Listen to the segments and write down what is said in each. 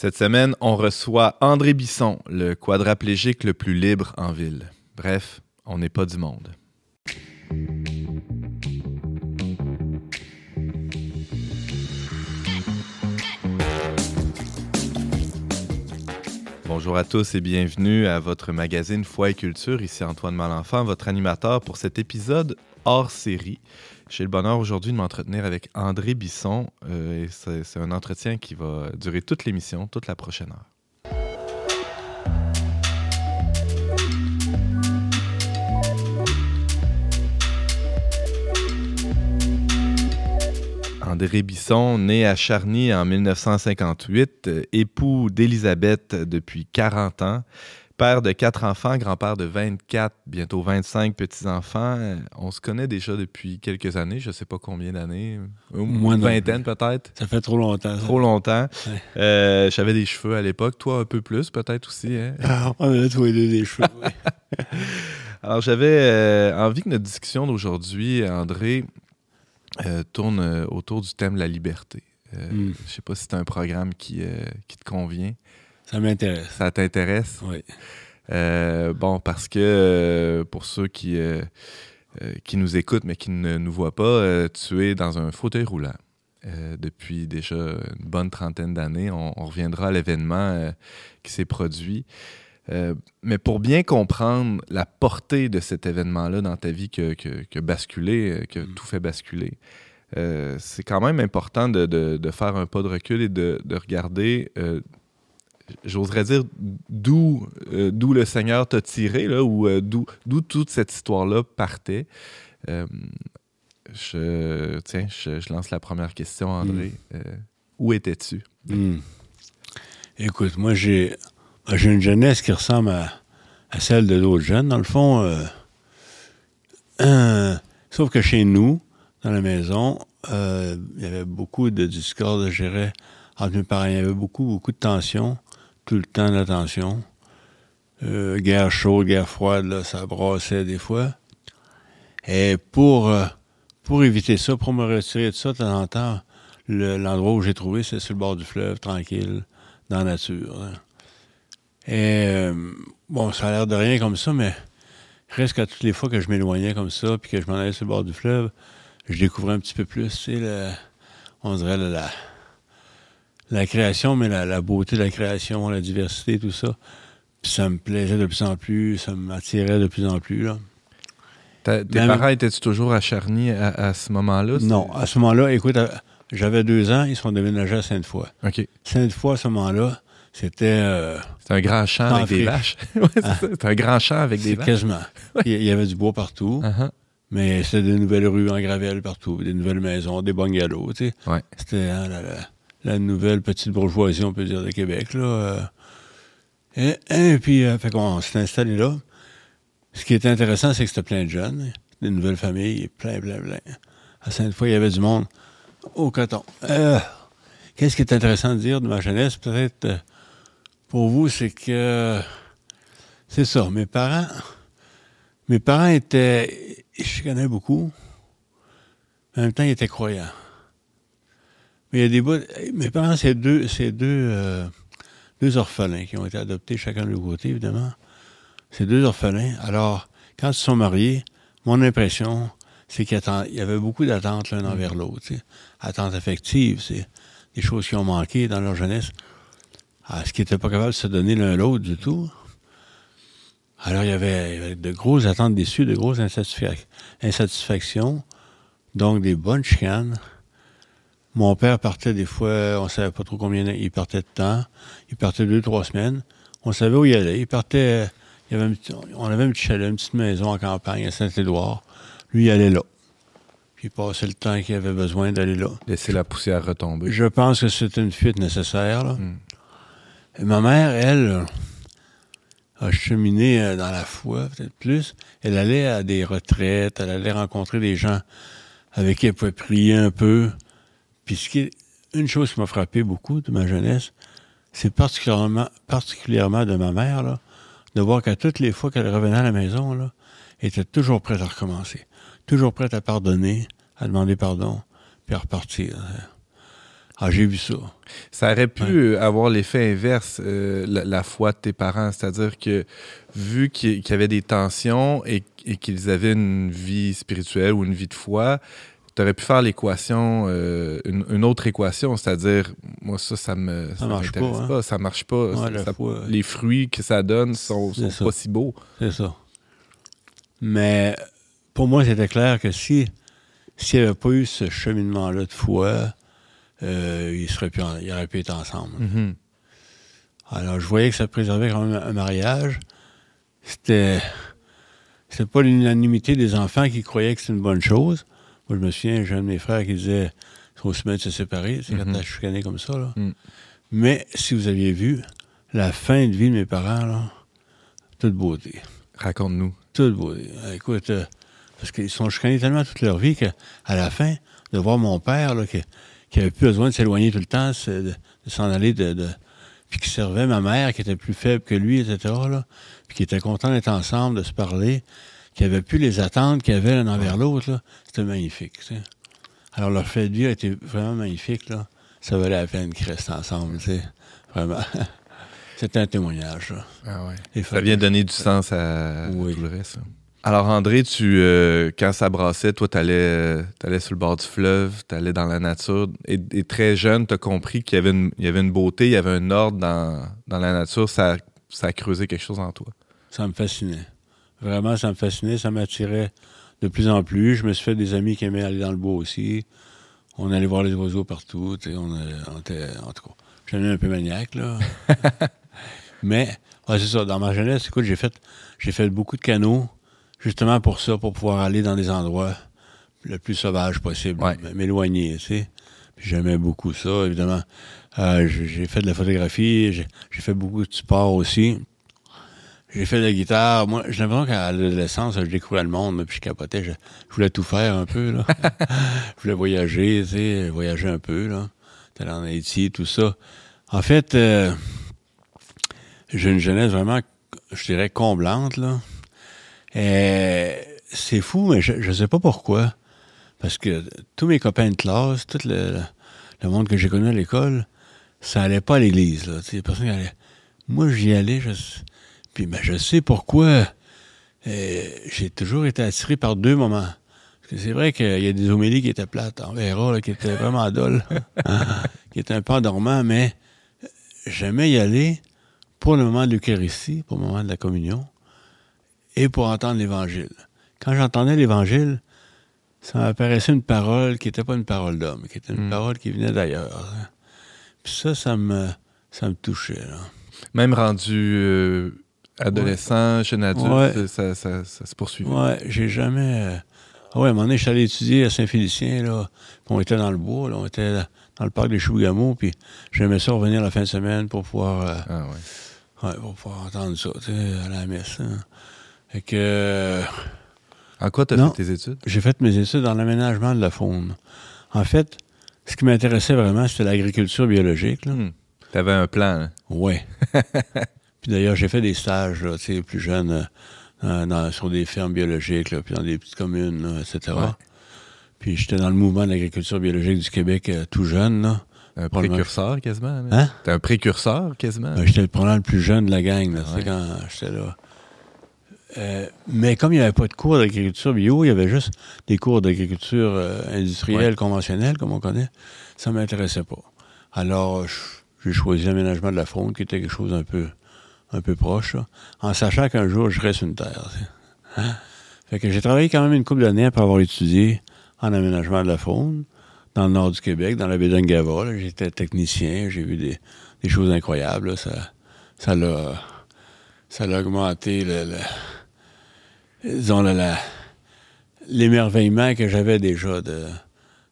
Cette semaine, on reçoit André Bisson, le quadraplégique le plus libre en ville. Bref, on n'est pas du monde. Bonjour à tous et bienvenue à votre magazine Foi et Culture. Ici Antoine Malenfant, votre animateur pour cet épisode hors série. J'ai le bonheur aujourd'hui de m'entretenir avec André Bisson. Euh, et c'est un entretien qui va durer toute l'émission, toute la prochaine heure. André Bisson, né à Charny en 1958, euh, époux d'Élisabeth depuis 40 ans, père de quatre enfants, grand-père de 24, bientôt 25 petits-enfants. Euh, on se connaît déjà depuis quelques années, je ne sais pas combien d'années, moins une vingtaine peut-être. Ça fait trop longtemps. Trop longtemps. Euh, j'avais des cheveux à l'époque, toi un peu plus peut-être aussi. Hein? Ah, on avait tous les deux des cheveux. Alors j'avais envie que notre discussion d'aujourd'hui, André, euh, tourne euh, autour du thème de la liberté. Euh, hmm. Je ne sais pas si c'est un programme qui, qui te convient. Ça m'intéresse. Ça t'intéresse? Oui. bon, parce que pour ceux qui, qui nous écoutent mais qui ne nous voient pas, tu es dans un fauteuil roulant. depuis déjà une bonne trentaine d'années. On, reviendra à l'événement qui s'est produit. mais pour bien comprendre la portée de cet événement-là dans ta vie que, que, basculé, que mm. tout fait basculer, euh, c'est quand même important de, de, faire un pas de recul et de, de regarder, euh, j'oserais dire, d'où euh, d'où le Seigneur t'a tiré, là, ou d'où toute cette histoire-là partait. je, tiens, je, lance la première question, André. Mm. où étais-tu? Mm. Écoute, moi, j'ai j'ai une jeunesse qui ressemble à, à celle de d'autres jeunes. Dans le fond, sauf que chez nous, dans la maison, euh, il y avait beaucoup de discorde, je dirais, entre mes parents. Il y avait beaucoup, beaucoup de tension, tout le temps de la tension. Euh, guerre chaude, guerre froide, là, ça brassait des fois. Et pour, euh, pour éviter ça, pour me retirer de ça de temps en temps, l'endroit où j'ai trouvé, c'est sur le bord du fleuve, tranquille, dans la nature. Hein. Et bon, ça a l'air de rien comme ça, mais presque à toutes les fois que je m'éloignais comme ça, puis que je m'en allais sur le bord du fleuve, je découvrais un petit peu plus, on dirait la, la création, mais la, beauté de la création, la diversité, tout ça. Puis ça me plaisait de plus en plus, ça m'attirait de plus en plus, là. tes parents étaient-tu toujours à Charny à, ce moment-là? Non, à ce moment-là, écoute, euh, j'avais deux ans, ils sont déménagés à Sainte-Foy. OK. Sainte-Foy, à ce moment-là, c'était... Euh, c'était un grand champ avec des vaches. Ah. C'était un grand champ avec des vaches. Quasiment. Il y avait du bois partout. Uh-huh. Mais c'était des nouvelles rues en gravelle partout, des nouvelles maisons, des bungalows, tu sais. C'était hein, la, nouvelle petite bourgeoisie, on peut dire, de Québec, là. Euh. Et, puis, euh, fait qu'on s'est installé là. Ce qui était intéressant, c'est que c'était plein de jeunes, des nouvelles familles, plein, plein, plein. À Sainte-Foy, il y avait du monde au coton. Euh, qu'est-ce qui est intéressant de dire de ma jeunesse, peut-être, pour vous, c'est que... C'est ça, mes parents... Mes parents étaient je connais beaucoup. En même temps, il était croyant. Mais il y a des bouts. Mes parents, c'est deux, c'est deux, euh, deux orphelins qui ont été adoptés chacun de leur côté, évidemment. C'est deux orphelins. Alors, quand ils se sont mariés, mon impression, c'est qu'il y avait beaucoup d'attentes l'un envers l'autre. Attentes affectives, c'est des choses qui ont manqué dans leur jeunesse. À ce qui n'étaient pas capables de se donner l'un l'autre du tout. Alors, il y, avait, de grosses attentes déçues, de grosses insatisfactions, donc des bonnes chicanes. Mon père partait des fois, on savait pas trop combien il partait de temps. Il partait deux, trois semaines. On savait où il allait. Il partait, il on avait un petit chalet, une petite maison en campagne à Saint-Édouard. Lui, il allait là. Puis il passait le temps qu'il avait besoin d'aller là. Laisser la poussière retomber. Je pense que c'était une fuite nécessaire. Là. Hmm. Et ma mère, elle, a cheminé euh, dans la foi, peut-être plus. Elle allait à des retraites, elle allait rencontrer des gens avec qui elle pouvait prier un peu. Puis ce une chose qui m'a frappé beaucoup de ma jeunesse, c'est particulièrement, particulièrement de ma mère, là, de voir qu'à toutes les fois qu'elle revenait à la maison, là, elle était toujours prête à recommencer. Toujours prête à pardonner, à demander pardon, puis à repartir. Ah, j'ai vu ça. Ça aurait pu euh, avoir l'effet inverse, euh, la, la foi de tes parents. C'est-à-dire que, vu qu'il qu'il y avait des tensions et, et qu'ils avaient une vie spirituelle ou une vie de foi, tu aurais pu faire l'équation, euh, une, une autre équation, c'est-à-dire, moi, ça, ça me Ça marche m'intéresse pas, hein. Ça marche pas. Ouais, Ça- ça- foi, les fruits que ça donne sont, C'est sont ça. pas si beaux. C'est ça. Mais pour moi, c'était clair que si s'il n'y avait pas eu ce cheminement-là de foi, euh, ils seraient plus en- ils auraient pu être ensemble. Mhm. Alors, je voyais que ça préservait quand même un mariage. C'était. C'était pas l'unanimité des enfants qui croyaient que c'était une bonne chose. Moi, je me souviens, j'ai un de mes frères qui disait faut se mettre de se séparer. C'est quand Mhm. t'as chicané comme ça, là. Mm. Mais si vous aviez vu la fin de vie de mes parents, là, toute beauté. Raconte-nous. Toute beauté. Écoute, euh, parce qu'ils sont chicanés tellement toute leur vie qu'à la fin, de voir mon père, là, qui, qui avait plus besoin de s'éloigner tout le temps, de, de s'en aller, de, de- puis qui servait ma mère, qui était plus faible que lui, etc., là, puis qui était content d'être ensemble, de se parler, qui avait plus les attentes qu'il y avait l'un envers l'autre, c'était magnifique. Alors, leur fait de vie a été vraiment magnifique. Là. Ça valait la peine qu'ils restent ensemble. tu sais. Vraiment. C'était un témoignage. Là. Ah Les Ça vient donner du sens à Oui. tout le reste. Alors, André, tu, euh, quand ça brassait, toi, tu allais, sur le bord du fleuve, tu allais dans la nature. Et, et très jeune, tu as compris qu'il y, avait une- il y avait une beauté, il y avait un ordre dans, dans la nature. Ça, ça a creusé quelque chose en toi? Ça me fascinait. Vraiment, ça me fascinait. Ça m'attirait de plus en plus. Je me suis fait des amis qui aimaient aller dans le bois aussi. On allait voir les oiseaux partout. sais, On, était, en tout cas, j'étais un peu maniaque, là. Mais, ouais, c'est ça. Dans ma jeunesse, écoute, j'ai fait, j'ai fait beaucoup de canaux, justement pour ça, pour pouvoir aller dans des endroits le plus sauvages possible, Ouais. m'éloigner, tu sais. J'aimais beaucoup ça, évidemment. Euh, j'ai fait de la photographie, j'ai fait beaucoup de sport aussi. J'ai fait de la guitare. Moi, j'ai l'impression qu'à l'adolescence, je découvrais le monde, puis je capotais. Je, je voulais tout faire un peu, là. je voulais voyager, tu sais, voyager un peu, là. T'allais en Haïti, tout ça. En fait, euh, j'ai une jeunesse vraiment, je dirais, comblante, là. Et c'est fou, mais je, je sais pas pourquoi. Parce que tous mes copains de classe, tout le, le monde que j'ai connu à l'école, ça allait pas à l'église, là. Tu sais, personne qui allait. Moi, j'y allais, je, puis ben, je sais pourquoi. Euh, j'ai toujours été attiré par deux moments. Parce que c'est vrai qu'il y a des homélies qui étaient plates, on verra, là, qui étaient vraiment dolles, qui étaient un peu endormants, mais j'aimais y aller pour le moment de l'Eucharistie, pour le moment de la communion, et pour entendre l'Évangile. Quand j'entendais l'Évangile, ça m'apparaissait une parole qui n'était pas une parole d'homme, qui était une Mm. parole qui venait d'ailleurs. hein. Puis ça, ça me, ça me touchait. Là. Même rendu euh, adolescent, jeune adulte, Ouais. ça, ça- ça se poursuivait. Ouais, j'ai jamais. Ah ouais, à un moment donné, je suis allé étudier à Saint-Félicien, là. Puis on était dans le bois, là. On était dans le parc des Chougamau, puis j'aimais ça revenir la fin de semaine pour pouvoir, euh, Ah ouais. ouais, pour pouvoir entendre ça, tu sais, à la messe. hein. Fait que euh, En quoi tu as Non. fait tes études? j'ai fait mes études dans l'aménagement de la faune. En fait, ce qui m'intéressait vraiment, c'était l'agriculture biologique, là. Tu avais un plan. hein? Ouais. puis d'ailleurs, j'ai fait des stages, là, tu sais, plus jeune, euh, dans- sur des fermes biologiques, là, puis dans des petites communes, là, etc. Ouais. Puis j'étais dans le mouvement de l'agriculture biologique du Québec euh, tout jeune, là. Un précurseur quasiment. là. Hein? T'es un précurseur quasiment. Ben, j'étais probablement le plus jeune de la gang, là, Ouais. quand j'étais là. Euh, mais comme il n'y avait pas de cours d'agriculture bio, il y avait juste des cours d'agriculture industrielle, Ouais. conventionnelle, comme on connaît, ça ne m'intéressait pas. Alors, j'ai choisi l'aménagement de la faune, qui était quelque chose un peu, un peu proche, là, en sachant qu'un jour, je reste une terre. Hein? Fait que j'ai travaillé quand même une couple d'années après avoir étudié en aménagement de la faune, dans le nord du Québec, dans la baie d'Angava. là. J'étais technicien, j'ai vu des, des choses incroyables. là. Ça, ça l'a, ça l'a augmenté le, le- disons, le- la- l'émerveillement que j'avais déjà de,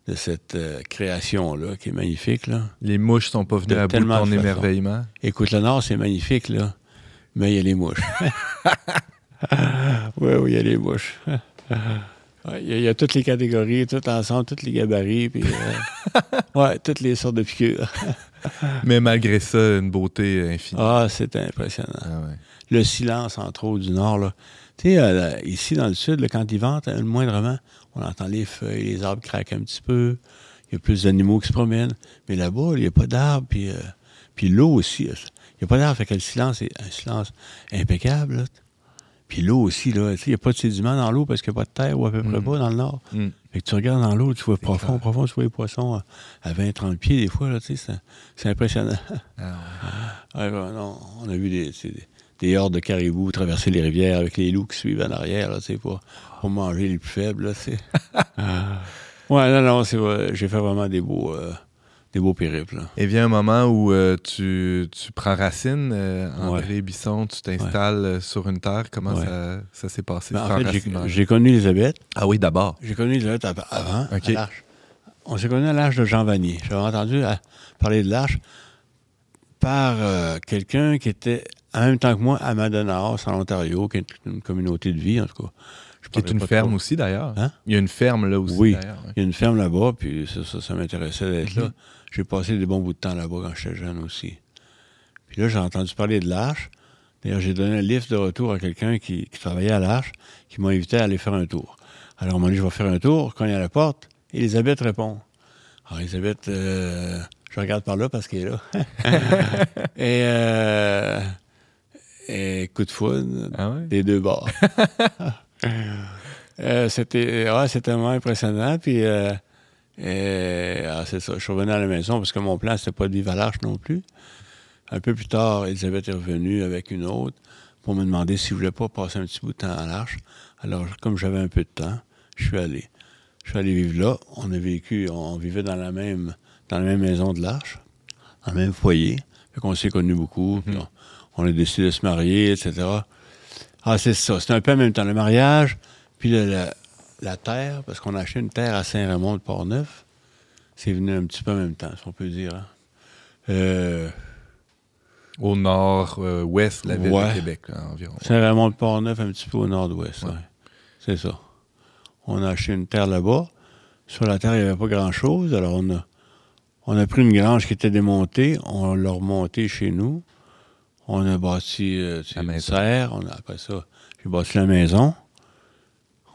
de cette euh, création-là, qui est magnifique. Là. Les mouches sont pas venues De à bout de ton émerveillement. Écoute, le Nord, c'est magnifique, là, mais il y a les mouches. oui, oui, il y a les mouches. Ouais, Il y, a- il y a toutes les catégories, tout ensemble, tous les gabarits, puis euh, ouais, toutes les sortes de piqûres. Mais malgré ça, une beauté infinie. Ah, c'est impressionnant. Ah ouais. Le silence, entre autres, du Nord, là. Tu sais, euh, ici, dans le Sud, là, quand ils ventent, euh, moindrement, on entend les feuilles, les arbres craquent un petit peu. il y a plus d'animaux qui se promènent. Mais là-bas, il n'y a pas d'arbres, puis, euh, puis l'eau aussi. Il n'y a pas d'arbres, fait que le silence est un silence impeccable. là. Puis l'eau aussi, là, tu sais, il n'y a pas de sédiments dans l'eau parce qu'il n'y a pas de terre ou à peu près Mm. pas dans le nord. Mm. Fait que tu regardes dans l'eau, tu vois profond, clair. profond, tu vois les poissons à, à 20-30 pieds des fois, là, tu sais, c'est, impressionnant. Ah Ouais, ben, non, on a vu des, des, des hordes de caribous traverser les rivières avec les loups qui suivent en arrière, là, tu sais, pour, pour manger les plus faibles, là, sais. ouais, non, non, c'est vrai, j'ai fait vraiment des beaux, euh, des beaux périples, là. Et vient un moment où euh, tu, tu prends racine, euh, André Ouais. Bisson, tu t'installes euh, sur une terre. Comment Ouais. ça, ça s'est passé? Ben, ce en fait, j'ai, connu Elisabeth. Ah oui, d'abord. J'ai connu Elisabeth av- avant, à. On s'est connu à l'Arche de Jean Vanier. J'avais entendu euh, parler de l'Arche par euh, quelqu'un qui était en même temps que moi à Madonna House, en Ontario, qui est une communauté de vie, en tout cas. Qui est une ferme trop. aussi, d'ailleurs. Hein? Il y a une ferme là aussi, Oui. ouais. Il y a une ferme là-bas, puis ça, ça, ça m'intéressait d'être là. J'ai passé des bons bouts de temps là-bas quand j'étais jeune aussi. Puis là, j'ai entendu parler de l'Arche. D'ailleurs, j'ai donné un livre de retour à quelqu'un qui, qui travaillait à l'Arche, qui m'a invité à aller faire un tour. Alors, on m'a dit, je vais faire un tour. Quand il y a la porte, Elisabeth répond. Alors, Elisabeth, euh, je regarde par là parce qu'elle est là. et, euh, et coup de foudre, Ah ouais? des deux bords. Euh, c'était ouais, c'était vraiment impressionnant. Puis, euh, ah, c'est ça. Je suis revenu à la maison parce que mon plan, c'était pas de vivre à l'Arche non plus. Un peu plus tard, Elisabeth est revenue avec une autre pour me demander si je voulais pas passer un petit bout de temps à l'Arche. Alors, comme j'avais un peu de temps, je suis allé. Je suis allé vivre là. On a vécu, on vivait dans la même, dans la même maison de l'Arche, dans le même foyer. Fait qu'on s'est connus beaucoup. on, on a décidé de se marier, etc. Ah, c'est ça. C'était un peu en même temps. Le mariage, puis le- la, la terre, parce qu'on a acheté une terre à Saint-Raymond de Port-Neuf. C'est venu un petit peu en même temps, si on peut dire. hein. Euh, Au nord-ouest de la ville Ouais. de Québec, là, environ. Saint-Raymond de Port-Neuf, un petit peu au nord-ouest. Ouais. ouais. C'est ça. On a acheté une terre là-bas. Sur la terre, il n'y avait pas grand-chose. Alors, on a, on a pris une grange qui était démontée. On l'a remontée chez nous. On a bâti euh, une maison. serre. On a, après ça, j'ai bâti la maison.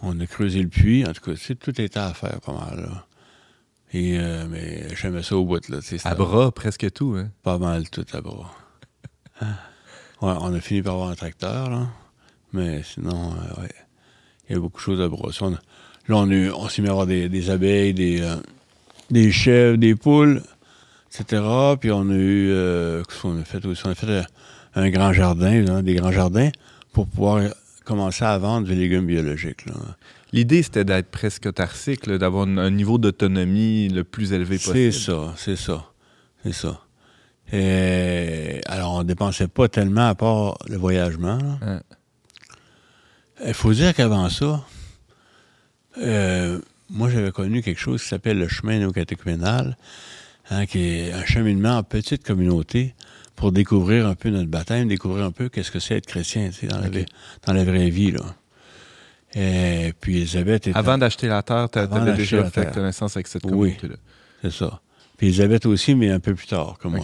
On a creusé le puits. En tout cas, sais, tout était à faire pas mal. Là. Et, euh, mais j'aimais ça au bout. Là, À bras, presque tout. Hein? Pas mal tout à bras. Ouais, on a fini par avoir un tracteur, là. Mais sinon, euh, ouais. Il y avait beaucoup de choses à bras. Ça, on a- là, on, a s'est mis à avoir des, des abeilles, des, euh, des chèvres, des poules, etc. Puis on a eu. euh, qu'est-ce qu'on a fait aussi? On a fait un grand jardin, des grands jardins, pour pouvoir commencer à vendre des légumes biologiques. L'idée, c'était d'être presque autarcique, d'avoir un, un niveau d'autonomie le plus élevé C'est possible. ça, c'est ça. C'est ça. Et, alors, on dépensait pas tellement à part le voyagement. Hein. Il faut dire qu'avant ça, euh, moi, j'avais connu quelque chose qui s'appelle le chemin néocatéchuménal, hein, qui est un cheminement en petite communauté pour découvrir un peu notre baptême, découvrir un peu qu'est-ce que c'est être chrétien tu sais, dans, la, dans la vraie vie. Là. Et puis, Elisabeth était... Avant d'acheter la terre, tu avais déjà fait terre. connaissance avec cette Oui. communauté-là. C'est ça. Puis Elisabeth aussi, mais un peu plus tard que moi.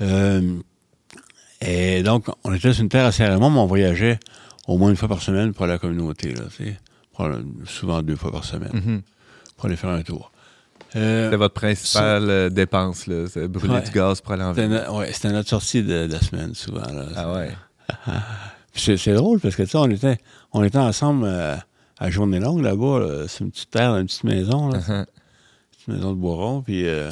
Euh, et donc, on était sur une terre à Saint-Raymond, mais on voyageait au moins une fois par semaine pour la communauté, là, tu sais. Souvent deux fois par semaine, Mhm. pour aller faire un tour. Euh, C'était votre principale euh, dépense, là. C'est brûler Ouais. du gaz pour aller en c'était, ville. c'était notre sortie de, de la semaine, souvent. Là. Ah ouais. C'est, drôle parce que, tu sais, on était, on était ensemble euh, à journée longue là-bas. là. C'est une petite terre, une petite maison, là, une petite maison de bois rond. Puis euh,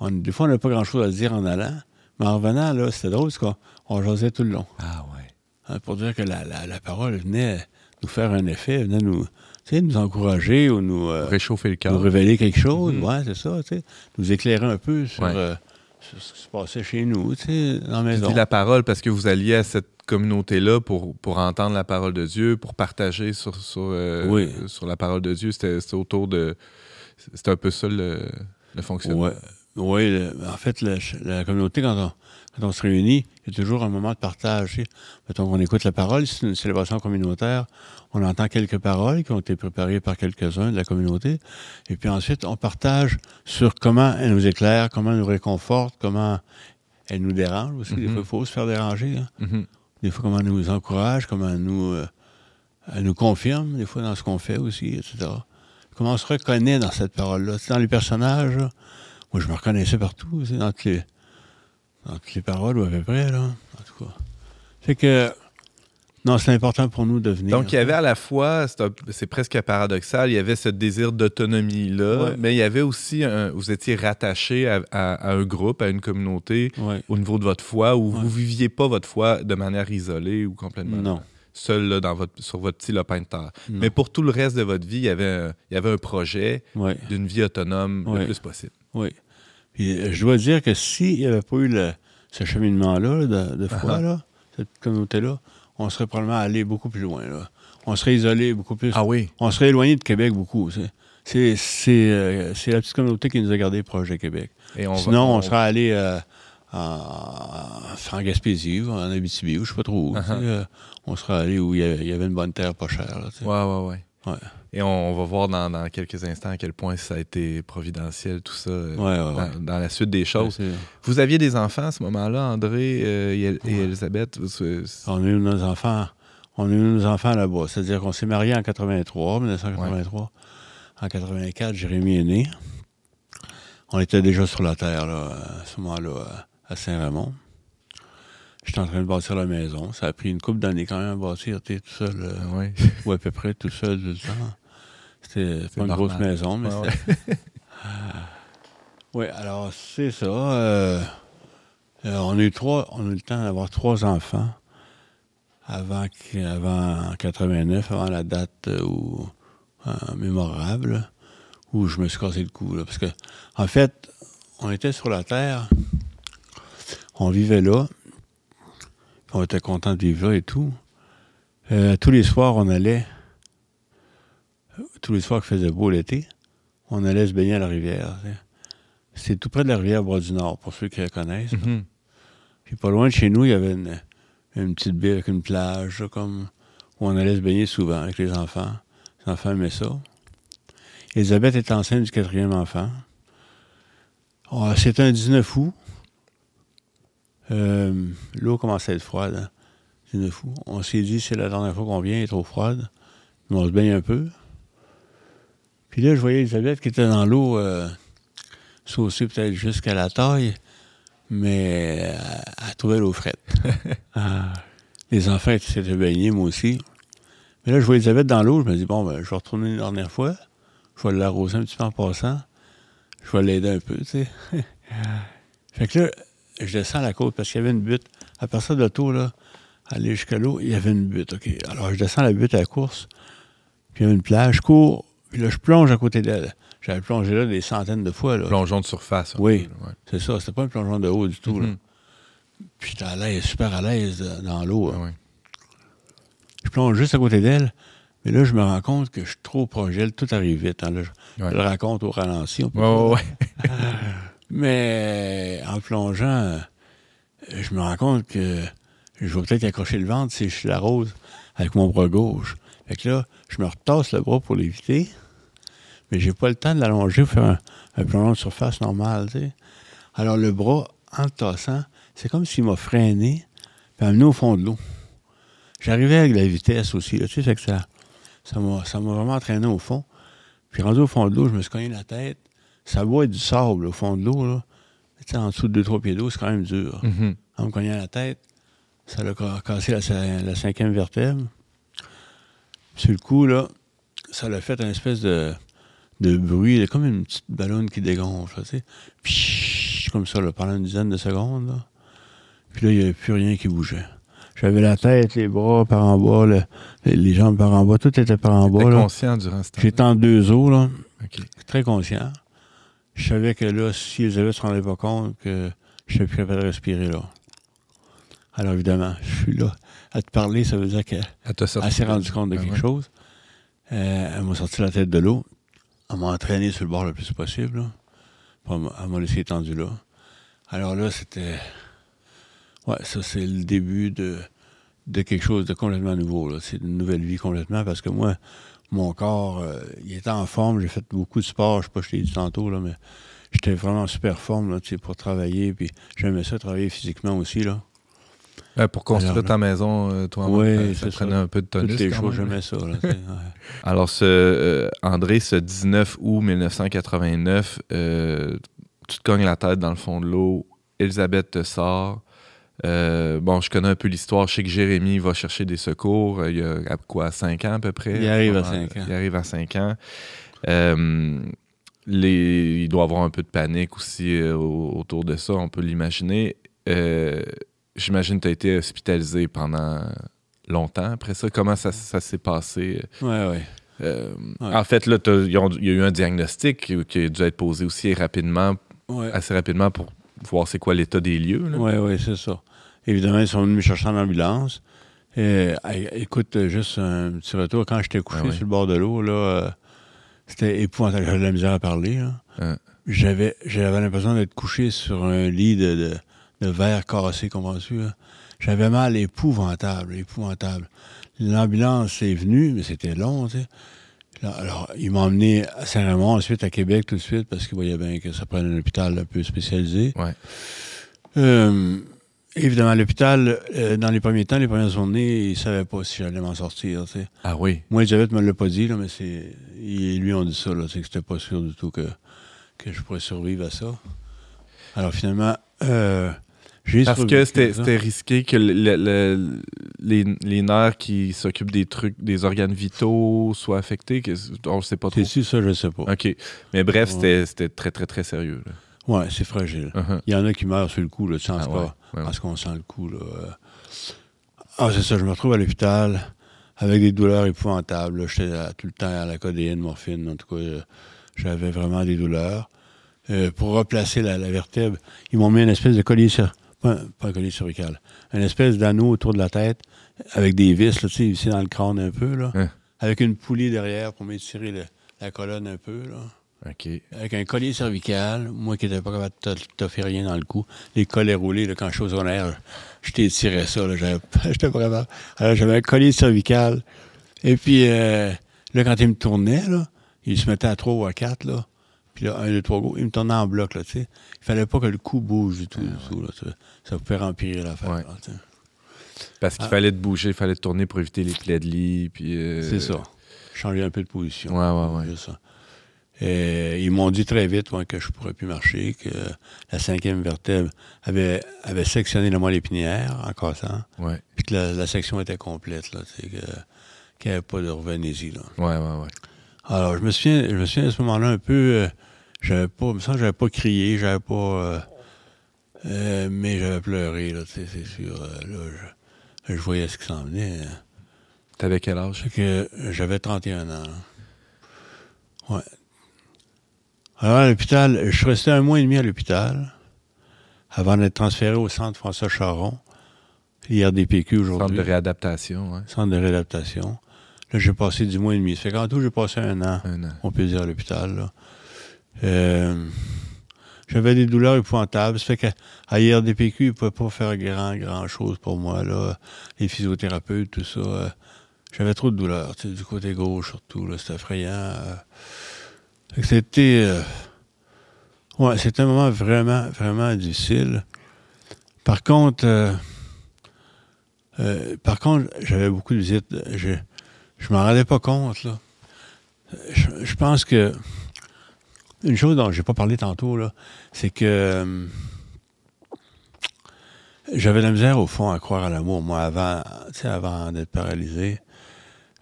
on- des fois, on n'avait pas grand-chose à dire en allant. Mais en revenant, là, c'était drôle parce qu'on on jasait tout le long. Ah ouais. Hein, pour dire que la, la- la parole venait nous faire un effet, venait nous, tu sais, nous encourager ou nous, euh, Réchauffer le nous cœur. révéler quelque chose. Mhm. Ouais, c'est ça, tu sais. Nous éclairer un peu sur, Ouais. euh, sur ce qui se passait chez nous, tu sais, dans la maison. la parole parce que vous alliez à cette communauté-là pour, pour entendre la parole de Dieu, pour partager sur, sur, euh, Oui. sur la parole de Dieu. C'était autour de. C'était un peu ça le, le fonctionnement. Ouais. Oui, le- en fait, la, la communauté, quand on, quand on se réunit, il y a toujours un moment de partage. Mettons qu'on écoute la parole, c'est une célébration communautaire. On entend quelques paroles qui ont été préparées par quelques-uns de la communauté. Et puis ensuite, on partage sur comment elle nous éclaire, comment elle nous réconforte, comment elle nous dérange aussi. Des Mhm. fois, il faut se faire déranger. hein. Mhm. Des fois, comment elle nous encourage, comment elle nous, euh, elle nous confirme, des fois, dans ce qu'on fait aussi, etc. comment on se reconnaît dans cette parole-là? Dans les personnages, moi, je me reconnaissais partout, dans les, toutes les paroles, ou à peu près, là. En tout cas. Fait que, non, c'est important pour nous de venir. Donc, il y avait à la fois, c'est c'est presque paradoxal, il y avait ce désir d'autonomie-là, Ouais. mais il y avait aussi, un- vous étiez rattaché à, à- à un groupe, à une communauté Ouais. au niveau de votre foi, où Ouais. vous viviez pas votre foi de manière isolée ou complètement Non. seul là, dans votre, sur votre petit lopin de terre. Non. Mais pour tout le reste de votre vie, il y avait un, il y avait un projet d'une vie autonome le plus possible. Oui. Puis euh, je dois dire que s'il n'y avait pas eu le- ce cheminement-là là, de, de foi, Ah ah. là, cette communauté-là, on serait probablement allé beaucoup plus loin. Là. On serait isolé beaucoup plus. oui? On serait éloigné de Québec beaucoup. c'est- C'est c'est, euh, la petite communauté qui nous a gardé proche de Québec. Et on va- Sinon, on, on- serait allé euh, en, en Gaspésie, en Abitibi, ou je sais pas trop où. Ah ah. euh, on serait allé où il y avait- une bonne terre pas chère. tu sais. Ouais, ouais, ouais. Ouais. Et on, on va voir dans, dans quelques instants à quel point ça a été providentiel, tout ça, euh, Ouais, ouais, ouais. Dans, la suite des choses. Vous aviez des enfants à ce moment-là, André euh, et, et Elisabeth? C'est- On a eu nos enfants. On a eu nos enfants là-bas. C'est-à-dire qu'on s'est mariés en 83, 1983. En 84, Jérémy est né. On était déjà sur la terre, là, à ce moment-là, à- Saint-Raymond. J'étais en train de bâtir la maison. Ça a pris une couple d'années quand même à bâtir, tu tout seul, euh, ouais. ou à peu près tout seul tout le temps. C'est pas une normal. grosse maison, mais c'était... oui, alors c'est ça. euh, euh, on a eu trois, on a eu le temps d'avoir trois enfants avant, avant 89, avant la date euh, où, euh, mémorable où je me suis cassé le cou. là. parce que, en fait, on était sur la Terre, on vivait là, on était content de vivre là et tout. Euh, tous les soirs, on allait, tous les soirs qu'il faisait beau l'été, on allait se baigner à la rivière. C'est tout près de la rivière Bois-du-Nord, pour ceux qui la connaissent. Mhm. Puis pas loin de chez nous, il y avait une, une petite baie avec une plage, là, comme, où on allait se baigner souvent avec les enfants. Les enfants aimaient ça. Elisabeth est enceinte du quatrième enfant. Ah, C'était un 19 août. Euh, L'eau commençait à être froide. hein. 19 août. On s'est dit, c'est la dernière fois qu'on vient, elle est trop froide. Mais on se baigne un peu. Puis là, je voyais Elisabeth qui était dans l'eau, euh, saucée peut-être jusqu'à la taille, mais euh, elle trouvait l'eau frette. Ah, les enfants s'étaient baignés, moi aussi. Mais là, je vois Elisabeth dans l'eau, je me dis, bon, ben, je vais retourner une dernière fois. Je vais l'arroser un petit peu en passant. Je vais l'aider un peu, tu sais. fait que là, je descends à la côte parce qu'il y avait une butte. À partir de l'auto, là, aller jusqu'à l'eau, il y avait une butte, OK. Alors, je descends la butte à la course, puis il y a une plage, je cours, puis là, je plonge à côté d'elle. J'avais plongé là des centaines de fois, là. Plongeon de surface. un Oui. ouais. C'est ça, c'était pas un plongeon de haut du tout, là. Mhm. Puis j'étais à l'aise, super à l'aise euh, dans l'eau. Ah là. ouais. Je plonge juste à côté d'elle, mais là, je me rends compte que je suis trop proche d'elle, tout arrive vite. hein, là, je, Ouais. je le raconte au ralenti. on peut ouais. Mais en plongeant, euh, je me rends compte que je vais peut-être accrocher le ventre si je la rose avec mon bras gauche. Fait que là, je me retasse le bras pour l'éviter, mais j'ai pas le temps de l'allonger pour faire un, un plongeon de surface normal, tu sais. Alors le bras, en le tassant, c'est comme s'il m'a freiné puis amené au fond de l'eau. J'arrivais avec la vitesse aussi, là, tu sais, fait que ça ça m'a ça m'a vraiment entraîné au fond. Puis rendu au fond de l'eau, je me suis cogné la tête. Ça boit du sable au fond de l'eau, là. Mais tu sais, en dessous de 2-3 pieds d'eau, c'est quand même dur. Mhm. En me cognant la tête, ça l'a ca- cassé la cinquième vertèbre. Sur le coup, là, ça l'a fait un espèce de, de bruit, là, comme une petite ballonne qui dégonfle, tu sais. Comme ça, là, pendant une dizaine de secondes, là. Puis là, il n'y avait plus rien qui bougeait. J'avais la tête, les bras par en bas, le- les, les jambes par en bas, tout était par en bas, là. conscient durant ce temps J'étais en deux eaux, là très conscient. Je savais que là, si Elisabeth ne se rendait pas compte que je n'étais plus capable de respirer là. Alors évidemment, je suis là. À te parler, ça veut dire qu'elle s'est rendue compte de Ah quelque ouais? chose. Euh, elle m'a sorti la tête de l'eau. Elle m'a entraîné sur le bord le plus possible. elle m'a laissé étendu là. Alors là, c'était... Ouais, ça, c'est le début de, de quelque chose de complètement nouveau. C'est une nouvelle vie complètement parce que moi, mon corps, euh, il était en forme. J'ai fait beaucoup de sport. Je sais pas, je t'ai dit tantôt, là, mais j'étais vraiment en super forme là, pour travailler. Puis j'aimais ça, travailler physiquement aussi. Là. Ouais, pour construire Alors, ta maison, euh, toi, Oui, ça c'est prenait ça. un peu de tonus. Toutes les choses, j'aimais ça. Là, ouais. Alors, ce, euh, André, ce 19 août 1989, euh, tu te cognes la tête dans le fond de l'eau. Elisabeth te sort. Euh, bon, je connais un peu l'histoire. Je sais que Jérémy va chercher des secours. Euh, Il y a à quoi, 5 ans à peu près? Il arrive à Comment- cinq ans. Il arrive à 5 ans. Euh, les, il doit avoir un peu de panique aussi euh, au- autour de ça, on peut l'imaginer. Euh, J'imagine que tu as été hospitalisé pendant longtemps après ça. Comment ça, ça s'est passé? Ouais, ouais. Euh, Ouais. En fait, là, il y a eu un diagnostic qui, a dû être posé aussi rapidement, Ouais. assez rapidement pour voir c'est quoi l'état des lieux. Oui, oui, c'est ça. Évidemment, ils sont venus me chercher en ambulance. Et, écoute, juste un petit retour. Quand j'étais couché Ah ouais. sur le bord de l'eau, là, euh, c'était épouvantable. J'avais de la misère à parler. Hein. J'avais, j'avais l'impression d'être couché sur un lit de, de, de verre cassé, comprends-tu? là? J'avais mal épouvantable, épouvantable. L'ambulance est venue, mais c'était long, tu sais. Là, alors, ils m'ont emmené à Saint-Raymond, ensuite à Québec tout de suite, parce qu'ils voyaient bien que ça prenait un hôpital un peu spécialisé. Ouais. Euh, évidemment, à l'hôpital, euh, dans les premiers temps, les premières journées, ils ne savaient pas si j'allais m'en sortir. tu sais. Ah oui. Moi, Elisabeth ne me l'a pas dit, là, mais c'est. Ils lui ont dit ça, là, c'est que c'était pas sûr du tout que, que je pourrais survivre à ça. Alors finalement, euh, Parce que c'était risqué que le- le- le- les, les nerfs qui s'occupent des trucs, des organes vitaux soient affectés. Que, on ne sait pas trop. C'est sûr, ça, je ne sais pas. OK. Mais bref, Ouais. c'était- très, très, très sérieux. là. Ouais, c'est fragile. Uh-huh. Il y en a qui meurent sur le coup, là, tu sens Ah pas. ouais. Parce qu'on sent le coup, là. euh. Ah, c'est ça, je me retrouve à l'hôpital avec des douleurs épouvantables. J'étais tout le temps à la codéine, morphine, en tout cas, euh, j'avais vraiment des douleurs. Euh, pour replacer la, la vertèbre, ils m'ont mis une espèce de collier sur... Pas, pas un collier cervical. Une espèce d'anneau autour de la tête avec des vis, là, tu sais, ici dans le crâne un peu, là. Hein. Avec une poulie derrière pour m'étirer le- la colonne un peu, là avec un collier cervical, moi qui n'étais pas capable de t'offrir rien dans le cou, les collets roulés, là, quand je suis aux honneurs, je t'étirais ça, là, j'avais j'étais pas capable. Alors, j'avais un collier cervical, et puis, euh, là, quand il me tournait, là, il se mettait à trois ou à quatre, là, puis là, un, deux, trois, go, il me tournait en bloc, là, tu sais. Il fallait pas que le cou bouge du tout, du tout, là, ça pouvait empirer l'affaire, Ouais. Parce qu'il Ah. fallait te bouger, il fallait te tourner pour éviter les plaies de lit. Puis, euh, C'est ça. Changer un peu de position. Ouais, ouais, ouais. Ça. Et ils m'ont dit très vite ouais, que je pourrais plus marcher, que la cinquième vertèbre avait, avait sectionné la moelle épinière en cassant, Ouais, puis que la, la section était complète, là, tu sais, que- qu'il n'y avait pas de revenez-y. Là. ouais, ouais. ouais. Alors, je me souviens, je me souviens à ce moment-là un peu, euh, j'avais pas, me semble j'avais pas crié, j'avais pas, euh, euh, mais j'avais pleuré, là, tu sais, c'est sûr. euh, là, je, je voyais ce qui s'en venait. hein. T'avais quel âge? Que j'avais 31 ans. Ouais. Alors, à l'hôpital, je suis resté un mois et demi à l'hôpital avant d'être transféré au centre François Charon, Centre aujourd'hui, de réadaptation, ouais. centre de réadaptation. Là, j'ai passé 10 mois et demi. Ça fait qu'en tout, j'ai passé un an, Un an. on peut dire, à l'hôpital. là. Euh, j'avais des douleurs épouvantables. Ça fait qu'à IRDPQ, ils ne pouvaient pas faire grand, grand chose pour moi. Là. Les physiothérapeutes, tout ça. euh, j'avais trop de douleurs, du côté gauche surtout. C'était effrayant. euh. C'était. ouais, c'était un moment vraiment, vraiment difficile. Par contre, par contre, j'avais beaucoup de visites. Je, je m'en rendais pas compte, là. Je pense que une chose dont j'ai pas parlé tantôt, là, c'est que euh, j'avais la misère, au fond, à croire à l'amour, moi, avant, avant d'être paralysé.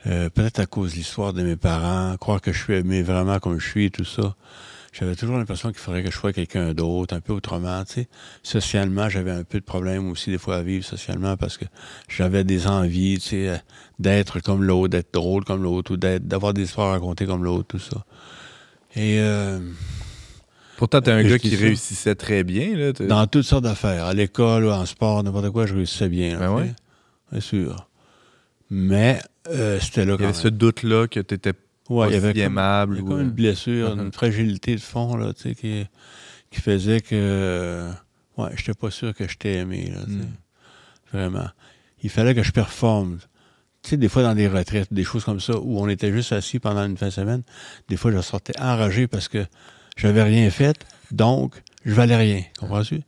Euh, Peut-être à cause de l'histoire de mes parents, croire que je suis aimé vraiment comme je suis tout ça. J'avais toujours l'impression qu'il faudrait que je sois quelqu'un d'autre, un peu autrement, tu sais. Socialement, j'avais un peu de problème aussi, des fois, à vivre socialement, parce que j'avais des envies, tu sais, euh, d'être comme l'autre, d'être drôle comme l'autre, ou d'avoir des histoires à raconter comme l'autre, tout ça. Et euh, Pourtant, t'es un Je gars qui ça. réussissait très bien. Là, dans toutes sortes d'affaires, à l'école, en sport, n'importe quoi, je réussissais bien. Ben tu sais. Bien sûr. Mais euh, c'était là Il y quand avait même. ce doute-là que Ouais, il y pas avait si comme, aimable. il y a ou, comme euh, une blessure, Mhm. une fragilité de fond, là, tu sais, qui, qui faisait que. euh, ouais, j'étais pas sûr que j'étais aimé, là, tu sais. Mm. Vraiment. Il fallait que je performe. Tu sais, des fois dans des retraites, des choses comme ça, où on était juste assis pendant une fin de semaine, des fois je sortais enragé parce que j'avais rien fait, donc je valais rien. Comprends-tu?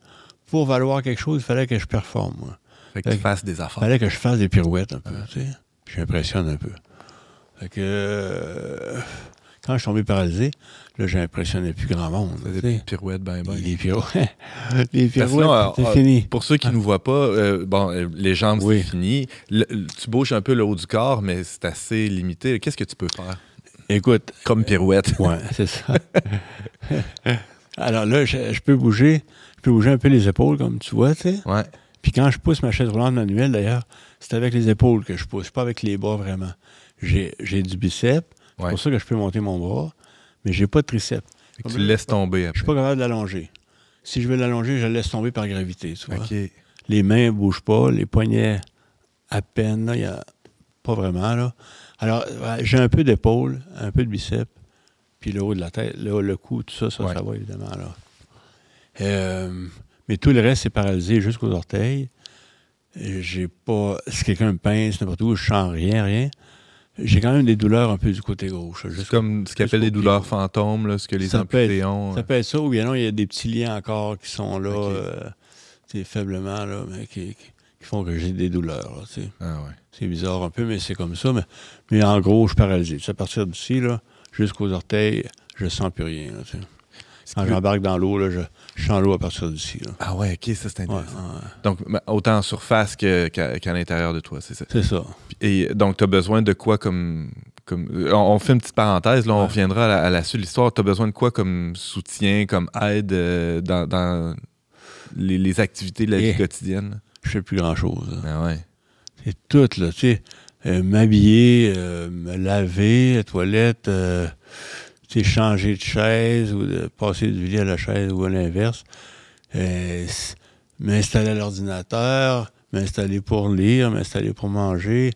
Pour valoir quelque chose, il fallait que je performe, moi. Fait que tu fasses des affaires. fallait que je fasse des pirouettes un peu, tu sais. Puis j'impressionne un peu. Fait que euh, quand je suis tombé paralysé, là, j'impressionnais plus grand monde. Des pirouettes, ben, ben. Les pirouettes. les que pirouettes, c'est euh, fini. Pour ceux qui ne nous voient pas, euh, bon, euh, les jambes, Oui. c'est fini. Le- tu bouges un peu le haut du corps, mais c'est assez limité. Qu'est-ce que tu peux faire? Écoute, Comme pirouette. ouais, c'est ça. Alors là, je, je peux bouger. Je peux bouger un peu les épaules, comme tu vois, tu sais. Ouais. Puis quand je pousse ma chaise roulante manuelle, d'ailleurs, c'est avec les épaules que je pousse, pas avec les bras vraiment. J'ai j'ai du biceps, c'est Ouais. pour ça que je peux monter mon bras, mais j'ai pas de triceps. Que tu le laisses tomber Je après. suis pas capable de l'allonger. Si je veux l'allonger, je le laisse tomber par gravité, tu vois. OK. Les mains bougent pas, les poignets à peine, là, il y a pas vraiment, là. Alors, j'ai un peu d'épaule, un peu de biceps, puis le haut de la tête, le, le cou, tout ça, ça, Ouais. ça va évidemment, là. Euh, mais tout le reste, c'est paralysé jusqu'aux orteils. J'ai pas... Si quelqu'un me pince n'importe où, je sens rien, rien. J'ai quand même des douleurs un peu du côté gauche. C'est juste- comme ce qu'ils appellent les jusqu'au douleurs fantômes, là, ce que les Ça amputés ont. Ça peut être ça, ou bien non, il y a des petits liens encore qui sont là, Ok. euh, faiblement, là, mais qui, font que j'ai des douleurs. là, tu sais. Ah ouais. C'est bizarre un peu, mais c'est comme ça. Mais, mais en gros, je suis paralysé. Tu sais, à partir d'ici, jusqu'aux orteils, je sens plus rien. là, tu sais. Quand que- j'embarque dans l'eau, là, je, je sens l'eau à partir d'ici. Ah ouais, OK, ça c'est intéressant. ouais, Donc, autant en surface que- qu'à l'intérieur de toi, c'est ça? c'est ça. Et donc, tu as besoin de quoi comme. comme euh, on, on fait une petite parenthèse, là, on Ouais. reviendra à la, à la suite de l'histoire. Tu as besoin de quoi comme soutien, comme aide euh, dans, dans les, les activités de la vie quotidienne? Je fais plus grand-chose. Ah ouais. C'est tout, là, tu sais. euh, M'habiller, euh, me laver, la toilette, euh, changer de chaise ou de passer du lit à la chaise ou à l'inverse. M'installer à l'ordinateur, m'installer pour lire, m'installer pour manger.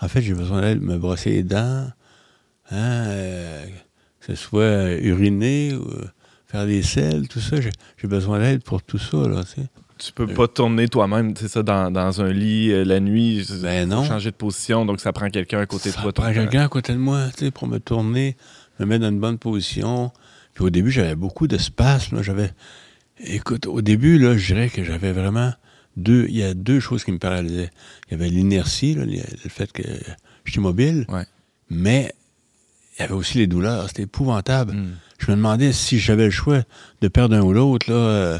En fait, j'ai besoin d'aide, me brosser les dents, hein, euh, que ce soit uriner ou faire des selles, tout ça. J'ai besoin d'aide pour tout ça, là, tu sais. Tu peux pas tourner toi-même, c'est ça, dans, dans un lit euh, la nuit. Ben non. changer de position, donc ça prend quelqu'un à côté de Ça toi. tout prend quelqu'un à côté de moi, tu sais, pour me tourner, me mettre dans une bonne position. Puis au début, j'avais beaucoup de spasmes. là. J'avais. Écoute, au début, là, je dirais que j'avais vraiment deux. Il y a deux choses qui me paralysaient. Il y avait l'inertie, le fait que j'étais mobile, Ouais. mais il y avait aussi les douleurs. C'était épouvantable. Hmm. Je me demandais si j'avais le choix de perdre un ou l'autre, là, euh,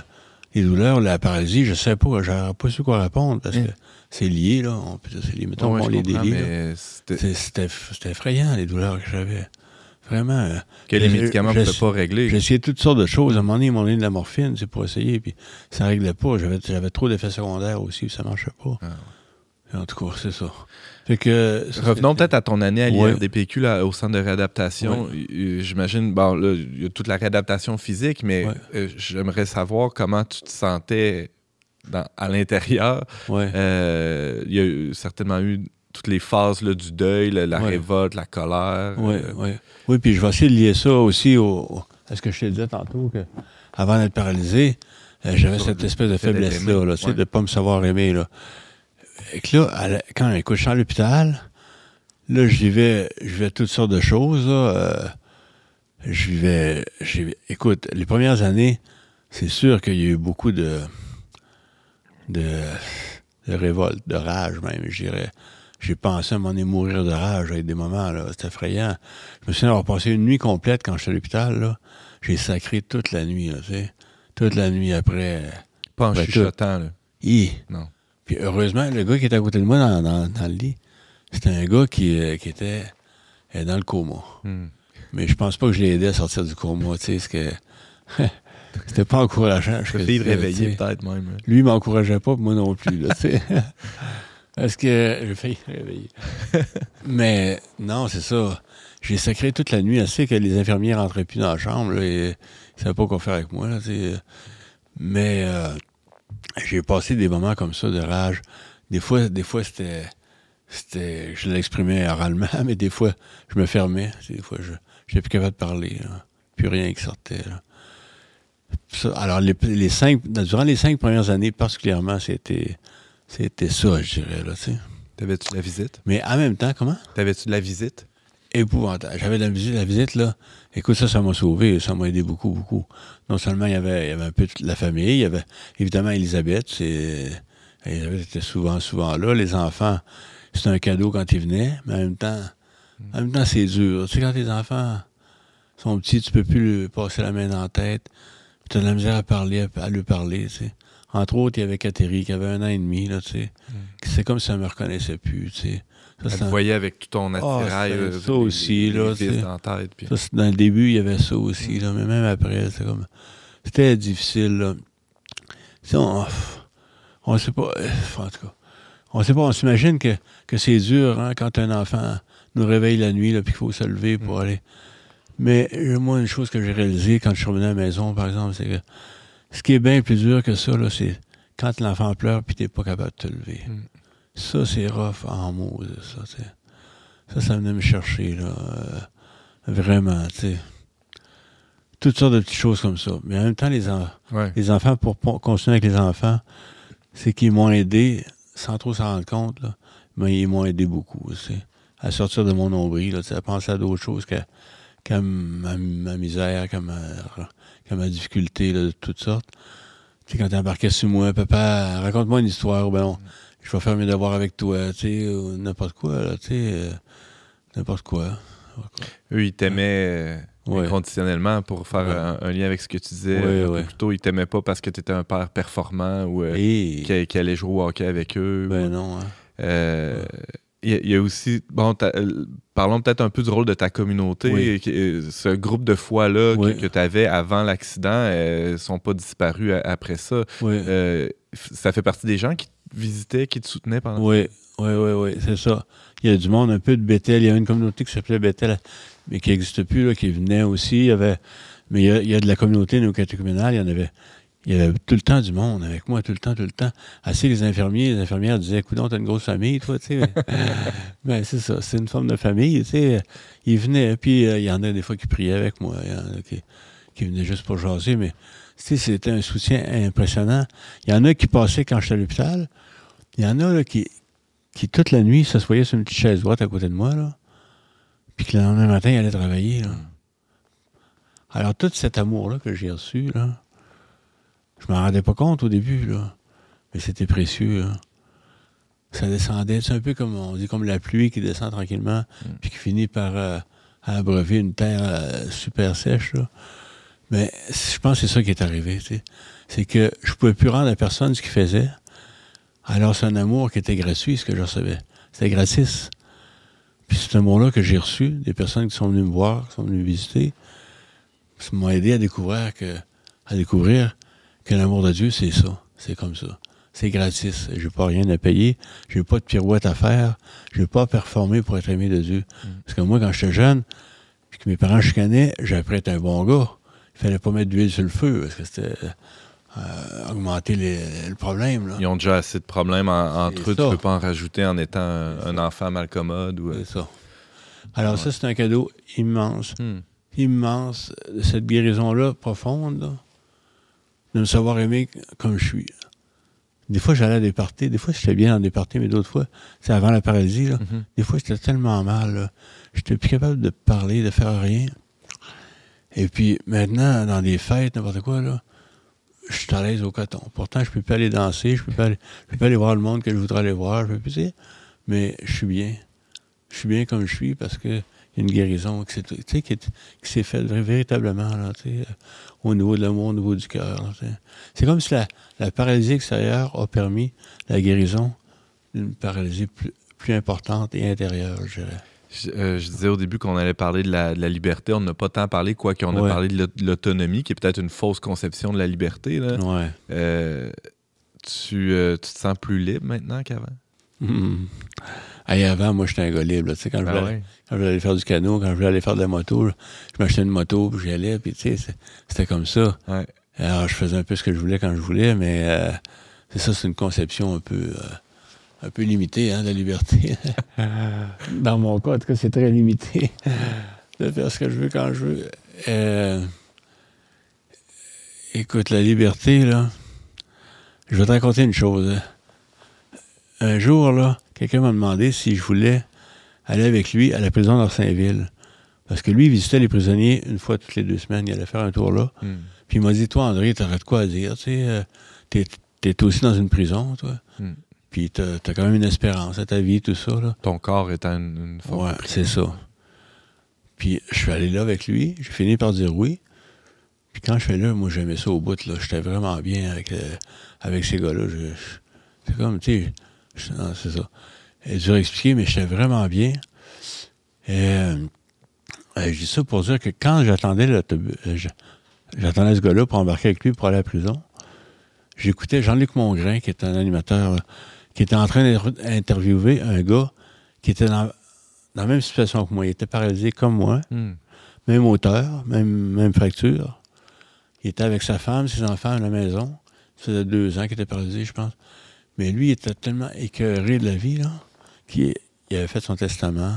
les douleurs, la paralysie, je sais pas, j'aurais pas su quoi répondre parce Mm. que c'est lié, là. On c'est lié. Mettons Ouais, les délie, c'était effrayant, les douleurs que j'avais. Vraiment. euh, que les médicaments ne peuvent pas régler. J'ai essayé toutes sortes de choses. À un moment donné, ils m'ont donné de la morphine, c'est pour essayer, puis ça réglait pas. J'avais trop d'effets secondaires aussi, ça marchait pas. Ah. En tout cas, c'est ça. Fait que, ça, Revenons peut-être à ton année à Ouais. l'IRDPQ, là, au centre de réadaptation. Euh, J'imagine, bon, là, il y a toute la réadaptation physique, mais Ouais. euh, j'aimerais savoir comment tu te sentais dans- à l'intérieur. Ouais. Euh, il y a eu- certainement eu toutes les phases là, du deuil, la, la Ouais. révolte, la colère. Oui, euh, oui. Oui, puis je vais essayer de lier ça aussi au, à ce que je te disais tantôt, que avant d'être paralysé, euh, j'avais cette espèce de faiblesse-là, là, ouais. de ne pas me savoir aimer. Là. Et que là, à la- quand écoute, je suis à l'hôpital, là, je vivais, je vivais toutes sortes de choses. Euh, je vivais, écoute, les premières années, c'est sûr qu'il y a eu beaucoup de, de, de révolte, de rage même, je dirais. J'ai pensé à m'en mourir de rage avec des moments, là. C'était effrayant. Je me souviens avoir passé une nuit complète quand j'étais à l'hôpital, là. J'ai sacré toute la nuit, là, tu sais. Toute la nuit après. Pas en chuchotant. Là. Hi! Non. Puis heureusement, le gars qui était à côté de moi dans, dans- dans le lit, c'était un gars qui, euh, qui était euh, dans le coma. Hmm. Mais je pense pas que je l'ai aidé à sortir du coma, tu sais, parce que c'était pas encourageant. Je réveiller sais. peut-être même. Lui, il m'encourageait pas, moi non plus, là. Parce que j'ai failli réveiller? Mais non, c'est ça. J'ai sacré toute la nuit. assez que les infirmiers rentraient plus dans la chambre, là, et ils savaient pas quoi faire avec moi, là. Mais euh, j'ai passé des moments comme ça de rage. Des fois, des fois c'était. C'était. Je l'exprimais oralement, mais des fois, je me fermais. Des fois, je n'étais plus capable de parler. Plus rien qui sortait. alors, les cinq, durant les cinq premières années, particulièrement, c'était. C'était ça, je dirais, là, tu sais. T'avais-tu de la visite? Mais en même temps, comment? T'avais-tu de la visite? épouvantable. J'avais la visite, la visite, là. Écoute, ça, ça m'a sauvé, ça m'a aidé beaucoup, beaucoup. Non seulement il y avait, il y avait un peu toute la famille, il y avait évidemment Elisabeth, c'est Elisabeth était souvent, souvent là. Les enfants, c'était un cadeau quand ils venaient, mais en même temps, en même temps, c'est dur. Tu sais, quand tes enfants sont petits, tu peux plus lui passer la main dans la tête. Tu as de la misère à parler, à, lui parler, tu sais. Entre autres, il y avait Catherine qui avait un an et demi, là, tu sais. C'est comme si elle me reconnaissait plus, tu sais. Ça, Elle te un- voyait avec tout ton attirail. c'était euh, ça les- aussi, les là, dans la tête. puis- Ça, c'est- dans le début, il y avait ça aussi, là, mais même après, c'était comme. C'était difficile, là. On, on sait pas. euh, En tout cas, on sait pas, on s'imagine que, que c'est dur, hein, quand un enfant nous réveille la nuit, là, puis qu'il faut se lever pour aller. Mais euh, moi, une chose que j'ai réalisée quand je suis revenu à la maison, par exemple, c'est que ce qui est bien plus dur que ça, c'est quand l'enfant pleure puis t'es pas capable de te lever. Mm. Ça, c'est rough en mots, ça, tu sais. Ça, ça venait me chercher, là. euh, vraiment, tu sais. Toutes sortes de petites choses comme ça. Mais en même temps, les, en- Ouais. les enfants, pour pour continuer avec les enfants, c'est qu'ils m'ont aidé, sans trop s'en rendre compte, là, mais ils m'ont aidé beaucoup, tu sais, à sortir de mon nombril, là, à penser à d'autres choses qu'à qu'à ma, ma misère, qu'à ma, difficulté là, de toutes sortes. Tu sais, quand t'embarquais sur moi, papa, raconte-moi une histoire, ben je vais faire mes devoirs avec toi, tu sais, ou n'importe quoi, là, tu sais, euh, n'importe quoi. Eux, ils t'aimaient euh, Ouais. inconditionnellement pour faire Ouais. un, un lien avec ce que tu disais. Ouais, un peu ouais. plus tôt, ils t'aimaient pas parce que tu étais un père performant ou euh, Et, qui, qui allait jouer au hockey avec eux. ben ou- non, hein. Euh, Il y, a- aussi, bon, euh, parlons peut-être un peu du rôle de ta communauté. Oui. Euh, Ce groupe de foi-là Oui. que, tu avais avant l'accident, ne sont pas disparus après ça. Oui. Euh, ça fait partie des gens qui te visitaient, qui te soutenaient pendant Oui, oui, oui, oui, c'est ça. Il y a du monde, un peu de Bethel. Il y a une communauté qui s'appelait Bethel, mais qui n'existe plus, là, qui venait aussi. Il y avait, mais il y a, il y a de la communauté néo-catéchuménale. Il y en avait, il y avait tout le temps du monde avec moi, tout le temps, tout le temps. Assez les infirmiers, les infirmières disaient, écoute, t'as une grosse famille, toi, tu sais. ben, c'est ça, c'est une forme de famille, tu sais. Ils venaient, puis euh, il y en a des fois qui priaient avec moi. Il y en a qui, qui venaient juste pour jaser, mais tu sais, c'était un soutien impressionnant. Il y en a qui passaient quand j'étais à l'hôpital. Il y en a là, qui, qui, toute la nuit, s'assoyaient sur une petite chaise droite à côté de moi, là. Puis que le lendemain matin, ils allaient travailler, là. Alors, tout cet amour-là que j'ai reçu, là, je m'en rendais pas compte au début, là. Mais c'était précieux, là. Ça descendait, c'est un peu comme, on dit, comme la pluie qui descend tranquillement, puis qui finit par euh, abreuver une terre euh, super sèche, là. Mais je pense que c'est ça qui est arrivé. C'est que je pouvais plus rendre à personne ce qu'il faisait. Alors, c'est un amour qui était gratuit, ce que je recevais. C'était gratis. Puis cet amour-là que j'ai reçu, des personnes qui sont venues me voir, qui sont venues me visiter, ça m'a aidé à découvrir que, à découvrir que l'amour de Dieu, c'est ça. C'est comme ça. C'est gratis. J'ai pas rien à payer. J'ai pas de pirouette à faire. J'ai pas à performer pour être aimé de Dieu. Parce que moi, quand j'étais jeune, puis que mes parents chicanaient, j'ai appris à être un bon gars. Il fallait pas mettre d'huile sur le feu, parce que c'était euh, augmenter les- le problème. Là. Ils ont déjà assez de problèmes en- entre eux. Tu ça. peux pas en rajouter en étant un, enfant malcommode. Ou, euh, C'est ça. Alors ça, c'est un cadeau immense, hmm. immense, cette guérison-là, profonde, là, de me savoir aimer comme je suis. Des fois, j'allais à des parties, des fois, j'étais bien dans des parties, mais d'autres fois, c'est avant la paralysie, là, Mhm. des fois, j'étais tellement mal, j'étais plus capable de parler, de faire rien. Et puis, maintenant, dans des fêtes, n'importe quoi, là, je suis à l'aise au coton. Pourtant, je peux pas aller danser, je peux pas aller, je peux pas aller voir le monde que je voudrais aller voir, je peux plus, mais je suis bien. Je suis bien comme je suis parce que une guérison qui s'est, tu sais, qui faite véritablement, là, tu sais, euh, au niveau de l'amour, au niveau du cœur. C'est comme si la, la paralysie extérieure a permis la guérison d'une paralysie plus, plus importante et intérieure, je dirais. Je, euh, je disais au début qu'on allait parler de la, de la liberté. On n'a pas tant parlé, quoi qu'on a parlé de l'aut- de l'autonomie, qui est peut-être une fausse conception de la liberté. là. Ouais. Euh, tu, tu te sens plus libre maintenant qu'avant? Mhm. Hey, avant, moi, j'étais un gars libre. là. Tu sais, quand, je Ah voulais, ouais? quand je voulais aller faire du canot, quand je voulais aller faire de la moto, là, je m'achetais une moto, puis j'y allais, puis tu sais, c'était comme ça. Ouais. Alors, je faisais un peu ce que je voulais quand je voulais, mais euh, c'est ça, c'est une conception un peu, euh, un peu limitée hein, de la liberté. Dans mon cas, en tout cas, c'est très limité de faire ce que je veux quand je veux. Euh, écoute, la liberté, là, je vais te raconter une chose. hein. Un jour, là, quelqu'un m'a demandé si je voulais aller avec lui à la prison d'Orsainville. Parce que lui, il visitait les prisonniers une fois toutes les deux semaines. Il allait faire un tour là. Hmm. Puis il m'a dit, toi, André, t'aurais de quoi à dire, tu sais, euh, t'es, t'es aussi dans une prison, toi. Hmm. Puis t'as as quand même une espérance à ta vie, tout ça, là. Ton corps étant une, une forme Ouais, c'est ça. Puis je suis allé là avec lui, j'ai fini par dire oui. Puis quand je suis là, moi j'aimais ça au bout, là. J'étais vraiment bien avec, euh, avec ces gars-là. Je- je- C'est comme, tu sais, c'est ça. C'est dur à expliquer, mais j'étais vraiment bien. Et euh, euh, je dis ça pour dire que quand j'attendais l'autobus, euh, j'attendais ce gars-là pour embarquer avec lui pour aller à la prison, j'écoutais Jean-Luc Mongrain, qui est un animateur, qui était en train d'interviewer un gars qui était dans, dans la même situation que moi. Il était paralysé comme moi, Hmm. même hauteur, même, même fracture. Il était avec sa femme, ses enfants à la maison. Ça faisait deux ans qu'il était paralysé, je pense. Mais lui, il était tellement écœuré de la vie, là, qu'il il avait fait son testament.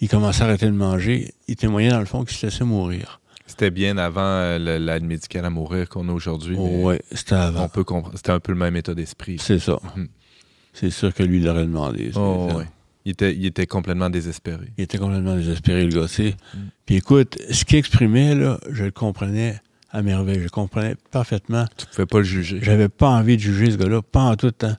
Il commençait à arrêter de manger. Il témoignait, dans le fond, qu'il se laissait mourir. C'était bien avant euh, l'aide médicale à mourir qu'on a aujourd'hui. mais oui, c'était avant. on peut comprendre. C'était un peu le même état d'esprit. C'est ça. Mhm. C'est sûr que lui, il l'aurait demandé. Oh, ouais. il, était, il était complètement désespéré. Il était complètement désespéré, le gars. Mm. Puis écoute, ce qu'il exprimait, là, je le comprenais à merveille. Je le comprenais parfaitement. Tu pouvais pas le juger. J'avais pas envie de juger ce gars-là, pas en tout temps.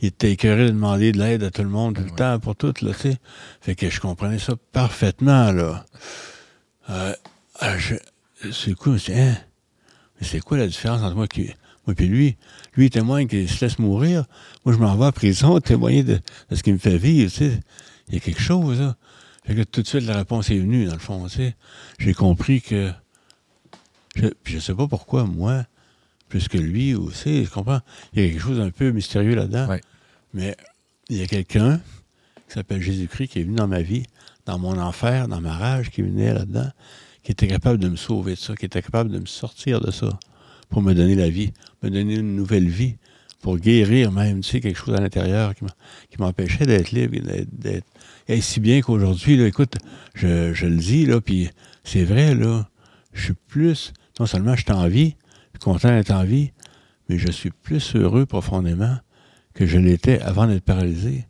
Il était écœuré de demander de l'aide à tout le monde, tout Ben le ouais. temps, pour tout, là, tu sais. Fait que je comprenais ça parfaitement, là. Euh, euh, je, c'est suis dit, hein, c'est quoi la différence entre moi, qui, moi et lui? Lui, il témoigne qu'il se laisse mourir. Moi, je m'en vais en prison témoigner de, de ce qui me fait vivre, tu sais. Il y a quelque chose, là. Fait que tout de suite, la réponse est venue, dans le fond, tu sais. J'ai compris que... Je, je sais pas pourquoi, moi, plus que lui aussi, je comprends. Il y a quelque chose d'un peu mystérieux là-dedans. Ouais. Mais il y a quelqu'un qui s'appelle Jésus-Christ qui est venu dans ma vie, dans mon enfer, dans ma rage, qui venait là-dedans, qui était capable de me sauver de ça, qui était capable de me sortir de ça pour me donner la vie, me donner une nouvelle vie, pour guérir même, tu sais, quelque chose à l'intérieur qui m'empêchait d'être libre, d'être, Et si bien qu'aujourd'hui, écoute, je, je le dis, là, puis c'est vrai, là, je suis plus, non seulement je suis en vie, je suis content d'être en vie, mais je suis plus heureux profondément que je l'étais avant d'être paralysé.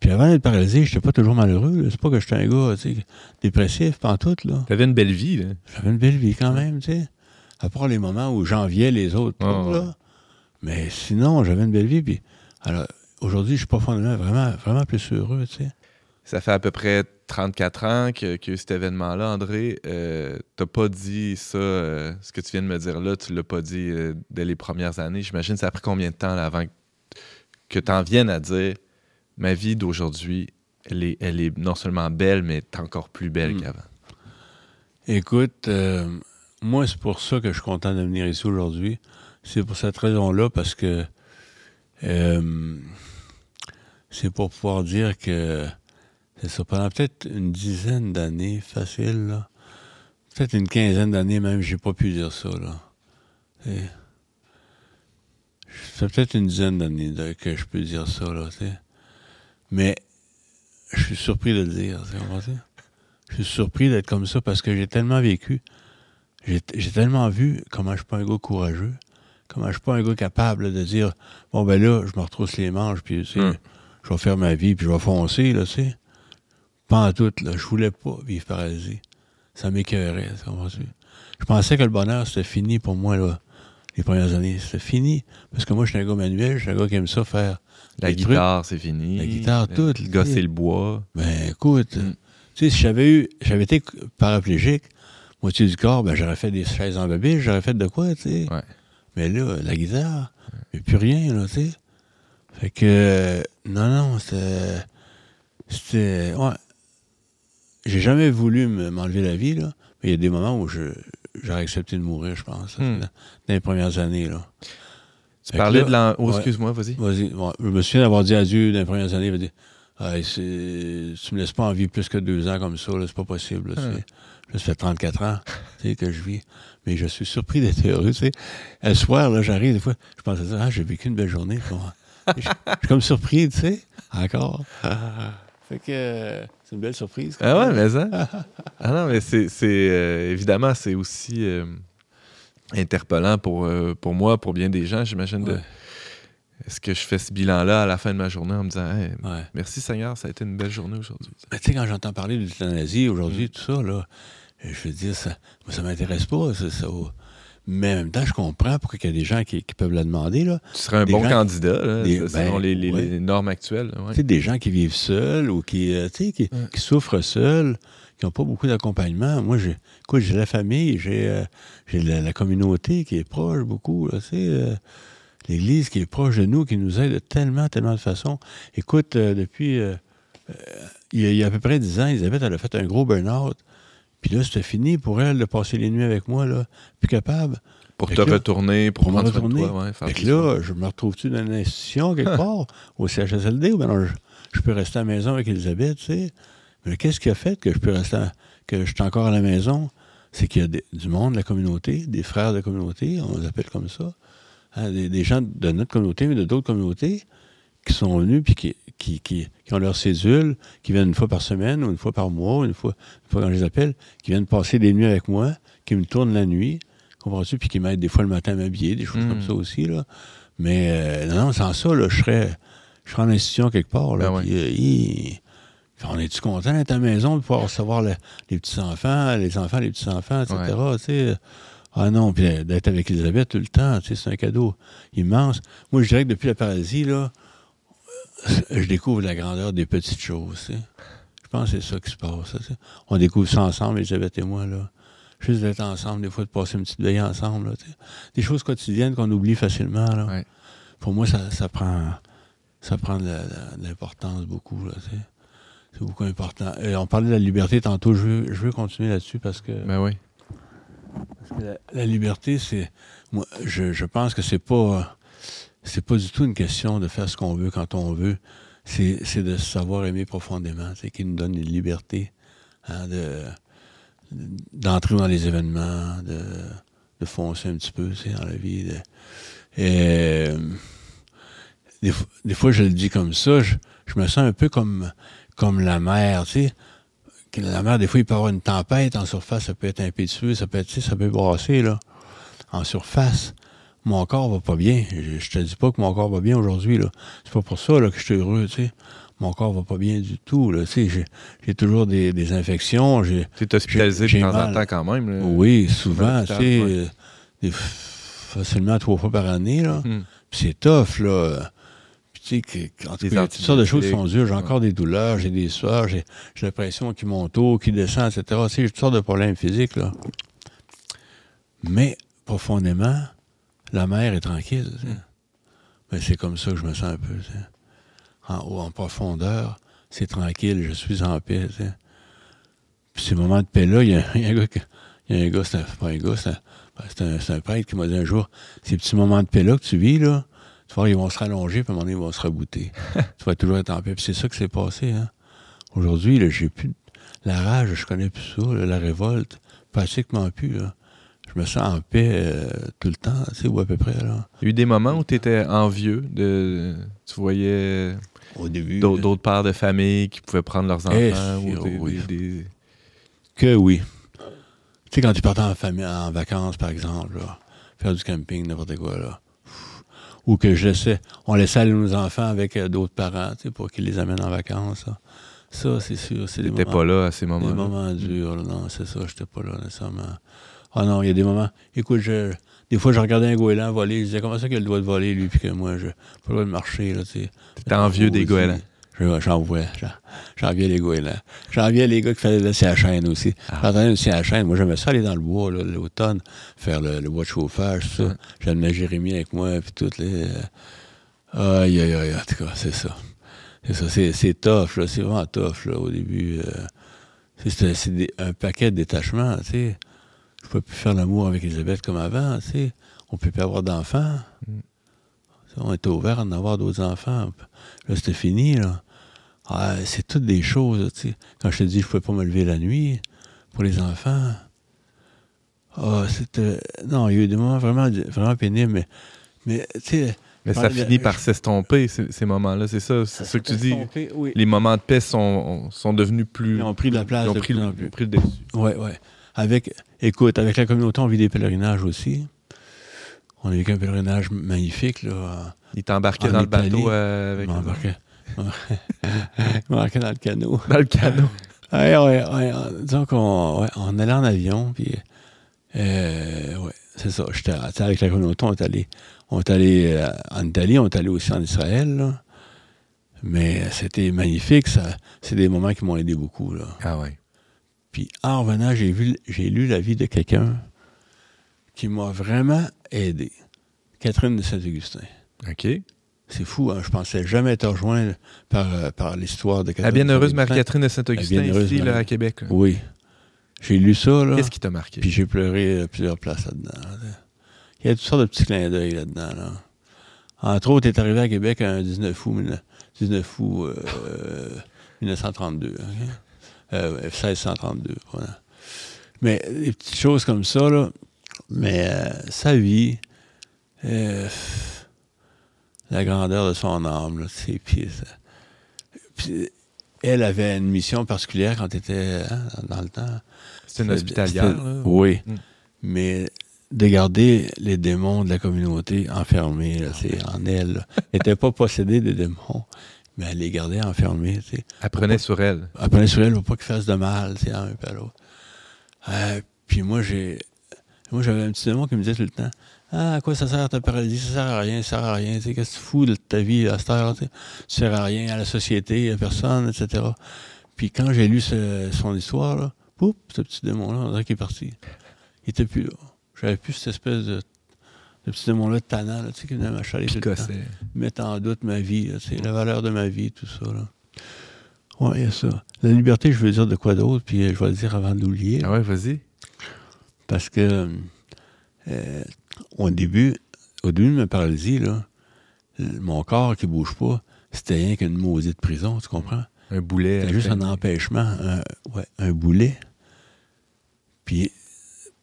Puis avant d'être paralysé, je n'étais pas toujours malheureux. C'est pas que j'étais un gars tu sais, dépressif, pantoute, là. T'avais une belle vie, là. J'avais une belle vie quand même, tu sais. À part les moments où j'enviais les autres, Ah, là. ouais. Mais sinon, j'avais une belle vie. Puis, alors, aujourd'hui, je suis profondément, vraiment, vraiment plus heureux, tu sais. Ça fait à peu près 34 ans que, que cet événement-là, André, euh, t'as pas dit ça, euh, ce que tu viens de me dire là, tu l'as pas dit euh, dès les premières années. J'imagine ça a pris combien de temps là, avant que tu en viennes à dire ma vie d'aujourd'hui, elle est, elle est non seulement belle, mais est encore plus belle Mm. qu'avant. Écoute, euh, moi, c'est pour ça que je suis content de venir ici aujourd'hui. C'est pour cette raison-là, parce que euh, c'est pour pouvoir dire que c'est ça, pendant peut-être une dizaine d'années, facile, là, peut-être une quinzaine d'années même, j'ai pas pu dire ça, là. Et ça fait peut-être une dizaine d'années que je peux dire ça, là, tu sais. Mais je suis surpris de le dire, tu comprends? Je suis surpris d'être comme ça parce que j'ai tellement vécu. J'ai j'ai tellement vu comment je suis pas un gars courageux, comment je suis pas un gars capable de dire bon ben là, je me retrousse les manches puis tu sais, Hmm. je vais faire ma vie puis je vais foncer là, tu sais. Pas en tout là, je voulais pas vivre paralysé. Ça m'écœurait? Je pensais que le bonheur c'était fini pour moi là. Les premières années, c'était fini. Parce que moi, je suis un gars manuel, je suis un gars qui aime ça faire. La guitare, c'est fini. La guitare, tout, Le Gosser le bois. Ben écoute, Mm. tu sais, si j'avais eu, j'avais été paraplégique, moitié du corps, ben j'aurais fait des chaises en babiche, j'aurais fait de quoi, tu sais. Ouais. Mais là, la guitare, mais plus rien, là, tu sais. Fait que, euh, non, non, c'était, c'était, ouais. J'ai jamais voulu me- m'enlever la vie, là, mais il y a des moments où je, j'aurais accepté de mourir, je pense, Hmm. dans, les premières années, là. Tu Fait parlais là- de l'an... Oh, excuse-moi, vas-y. Vas-y. Bon, je me souviens d'avoir dit adieu dans les premières années. Il dit Ah, Tu me laisses pas en vivre plus que deux ans comme ça, là, c'est pas possible. là, Là, ça fait 34 ans tu sais, que je vis. Mais je suis surpris d'être heureux. Tu sais. Le soir, là, j'arrive, des fois, je pense à ça, ah, j'ai vécu une belle journée. je, je suis comme surpris, tu sais, encore. fait que euh, c'est une belle surprise. Ah ouais, mais ça. ah non, mais c'est, euh, évidemment, c'est aussi euh, interpellant pour, euh, pour moi, pour bien des gens, j'imagine. De, est-ce que je fais ce bilan-là à la fin de ma journée en me disant Hey, Ouais. merci Seigneur, ça a été une belle journée aujourd'hui. Tu sais, quand j'entends parler d'euthanasie aujourd'hui, Mm. tout ça, là, je veux dire, ça, moi, ça m'intéresse pas. Ça, ça- Mais en même temps, je comprends pourquoi il y a des gens qui, qui peuvent la demander. Là. Tu serais un Des bon candidat, là, des- selon ben, les, les- ouais. les normes actuelles. ouais. Tu sais, des gens qui vivent seuls ou qui, euh, qui, Ouais. qui souffrent seuls, qui n'ont pas beaucoup d'accompagnement. Moi, j'ai, écoute, j'ai la famille, j'ai, euh, la, la communauté qui est proche beaucoup, là, euh, l'Église qui est proche de nous, qui nous aide de tellement, tellement de façons. Écoute, euh, depuis, il, y a, il y a à peu près 10 ans, Elisabeth, elle a fait un gros burn-out. Puis là, c'était fini pour elle de passer les nuits avec moi, là. Plus capable. Pour Fait te là, retourner, pour, pour me prendre de retourner. toi. Ouais, faire Fait que là, je me retrouve-tu dans une institution quelque part, au CHSLD, ou bien non, je, je peux rester à la maison avec Elisabeth, tu sais? Mais qu'est-ce qui a fait que je peux rester, à- que je suis encore à la maison? C'est qu'il y a des- du monde de la communauté, des frères de la communauté, on les appelle comme ça, hein, des, des gens de notre communauté, mais de d'autres communautés, qui sont venus puis qui, qui, qui, qui ont leur cédule, qui viennent une fois par semaine ou une fois par mois, ou une fois, une fois quand je les appelle, qui viennent passer des nuits avec moi, qui me tournent la nuit, comprends-tu, puis qui m'aident des fois le matin à m'habiller, des choses Mm. comme ça aussi, là. Mais euh, non, non, sans ça, là, je serais, je serais en institution quelque part, là. Ben ouais. euh, puis on est-tu content d'être à la maison, de pouvoir recevoir le- les petits-enfants, les enfants, les petits-enfants, etc., tu sais. Ah non, puis euh, d'être avec Elisabeth tout le temps, tu sais, c'est un cadeau immense. Moi, je dirais que depuis la paralysie, là, je découvre la grandeur des petites choses. tu sais. Je pense que c'est ça qui se passe. tu sais. On découvre ça ensemble, Elisabeth et moi. Là. Juste d'être ensemble, des fois de passer une petite veille ensemble. là, tu sais. Des choses quotidiennes qu'on oublie facilement. Là. Ouais. Pour moi, ça, ça prend ça prend de l'importance beaucoup. Là, c'est beaucoup important. Et on parlait de la liberté tantôt. Je veux, je veux continuer là-dessus parce que, Ben oui. parce que la, la liberté, c'est. Moi, je, je pense que c'est pas. C'est pas du tout une question de faire ce qu'on veut quand on veut. C'est de savoir aimer profondément, c'est qui nous donne une liberté hein, de d'entrer dans les événements, de, de foncer un petit peu dans la vie. et des, fois- des fois, je le dis comme ça, je, je me sens un peu comme, comme la mer, tu sais. La mer, des fois, il peut y avoir une tempête en surface, ça peut être impétueux, ça peut être, ça peut brasser, là. En surface, mon corps va pas bien. Je, je te dis pas que mon corps va bien aujourd'hui, là. C'est pas pour ça, là, que je suis heureux, tu sais. Mon corps va pas bien du tout, là. Tu sais, j'ai, toujours des, des infections, Tu es hospitalisé de temps en temps quand même. là. oui, souvent, tu sais, ouais. euh, facilement trois fois par année, là. Hmm. Puis c'est tough, là. Puis tu sais, cas, il y a toutes sortes de choses qui sont dures. J'ai encore des douleurs, j'ai des j'ai j'ai la pression qui monte haut, qui descend, etc. Tu sais, j'ai toutes sortes de problèmes physiques, là. Mais, profondément, la mer est tranquille. Mais c'est comme ça que je me sens un peu. En haut, en profondeur, c'est tranquille, je suis en paix. Puis ces moments de paix-là, il y, a il y a un gars, qui- il y a un gars, c'est un- pas un gars, c'est un, ben, c'est un, prêtre qui m'a dit un jour, ces petits moments de paix-là que tu vis, là, tu vois, ils vont se rallonger, puis à un moment donné, ils vont se rebouter. tu vas toujours être en paix. Puis c'est ça qui s'est passé, hein. Aujourd'hui, j'ai plus... La rage, je connais plus ça, là, la révolte, pratiquement plus, là. Je me sens en paix euh, tout le temps, tu sais, ou à peu près, là. Il y a eu des moments où tu étais envieux. De... Tu voyais Au début... d'autres pères de famille qui pouvaient prendre leurs enfants. Eh, ou des- oui. des- des- Que oui. Tu sais, quand tu partais en famille, en vacances, par exemple, là, faire du camping, n'importe quoi, là. Ou que je laissais, on laissait aller nos enfants avec euh, d'autres parents, tu sais, pour qu'ils les amènent en vacances. Ça, Ça, c'est sûr. C'est des T'étais moments, pas là à ces des moments-là. moments durs. là. Non, c'est ça, j'étais pas là nécessairement. Ah non, il y a des moments. Écoute, je, des fois, je regardais un goéland voler. Je disais, comment ça qu'il a le droit de voler, lui, puis que moi, je pas le droit de marcher. T'étais envieux des goélands. Je- J'en vois. j'en- J'enviais les goélands. J'enviais les gars qui faisaient laisser la chaîne aussi. Ah. J'entendais aussi la chaîne. Moi, j'aimais ça aller dans le bois, l'automne, faire le, le bois de chauffage, tout ça. Ouais. J'amenais Jérémy avec moi, puis tout. Les... Aïe, aïe, aïe, en tout cas, c'est ça. C'est ça. C'est, tough, là. C'est vraiment tough, là, au début. euh. C'est, un paquet de détachements, tu sais. Je peux plus faire l'amour avec Elisabeth comme avant, tu sais. On peut plus avoir d'enfants. Mm. On était ouvert à en avoir d'autres enfants. Là, c'était fini, là. Ah, c'est toutes des choses, tu sais. Quand je te dis, je ne pouvais pas me lever la nuit pour les enfants. Ah, c'était... Non, il y a eu des moments vraiment, vraiment pénibles, mais... Mais, tu sais... Mais ça finit par s'estomper, ces, ces moments-là. C'est ça, c'est ça que tu dis. Oui. Les moments de paix sont, sont devenus plus. Ils ont pris de la place Ils ont de pris, plus le, en plus. ont pris le dessus. Oui, oui. Avec, écoute, avec la communauté, on vit des pèlerinages aussi. On a vécu un pèlerinage magnifique, là. Il t'embarquait En dans le bateau euh, avec. Je m'embarquais dans le canot. Dans le canot. Ouais, ouais, ouais. Disons qu'on ouais, on allait en avion, puis. Euh, ouais. c'est ça. J'étais avec la communauté, on est allé, on est allé euh, en Italie, on est allé aussi en Israël. là. Mais c'était magnifique. Ça, c'est des moments qui m'ont aidé beaucoup. Là. Ah ouais. Puis en revenant, j'ai vu, j'ai lu la vie de quelqu'un qui m'a vraiment aidé. Catherine de Saint-Augustin. OK. C'est fou, hein? je pensais jamais être rejoint par, euh, par l'histoire de Catherine. La de bienheureuse. Marie-Catherine de Saint-Augustin, ici, là, à Québec. là. Oui. J'ai lu ça, là. Qu'est-ce qui t'a marqué? Puis j'ai pleuré à plusieurs places là-dedans. là. Il y a toutes sortes de petits clins d'œil là-dedans. Là. Entre autres, est arrivé à Québec un 19 août, 19 19 août euh, 1932. ok? Euh, 1632, voilà. Mais des petites choses comme ça, là, mais euh, sa vie, euh, la grandeur de son âme, là, tu sais, puis, elle avait une mission particulière quand elle était hein, dans le temps. C'est une C'était- hospitalière. c'était- là. Oui. Mm. Mais de garder les démons de la communauté enfermés là, c'est en elle. là. Elle n'était pas possédée des démons, mais elle les gardait enfermés. tu sais. Apprenez sur elle. Elle prenait sur elle pour pas qu'ils fassent de mal tu sais, à un peu à l'autre. Euh, puis moi, j'ai. Moi, j'avais un petit démon qui me disait tout le temps Ah, à quoi ça sert ta paralysie Ça sert à rien, ça sert à rien. Tu sais, Qu'est-ce que tu fous de ta vie à cette heure Tu sers à rien à la société, à personne, etc. Puis quand j'ai lu ce- son histoire, là, poup, ce petit démon-là, on dirait qu'il est parti. Il était plus là. J'avais plus cette espèce de, de petit démon-là de tannant, là, tu sais, qui venait m'achaler tout le temps. Mettre en doute ma vie, là, tu sais, la valeur de ma vie, tout ça. Là. Ouais, il y a ça. La liberté, je veux dire de quoi d'autre, puis euh, je vais le dire avant d'oublier. Ah ouais, vas-y. Parce que euh, au début, au début de ma paralysie, là, mon corps qui bouge pas, c'était rien qu'une maudite prison, tu comprends? Un boulet. C'était juste un empêchement, un, ouais, un boulet. Puis,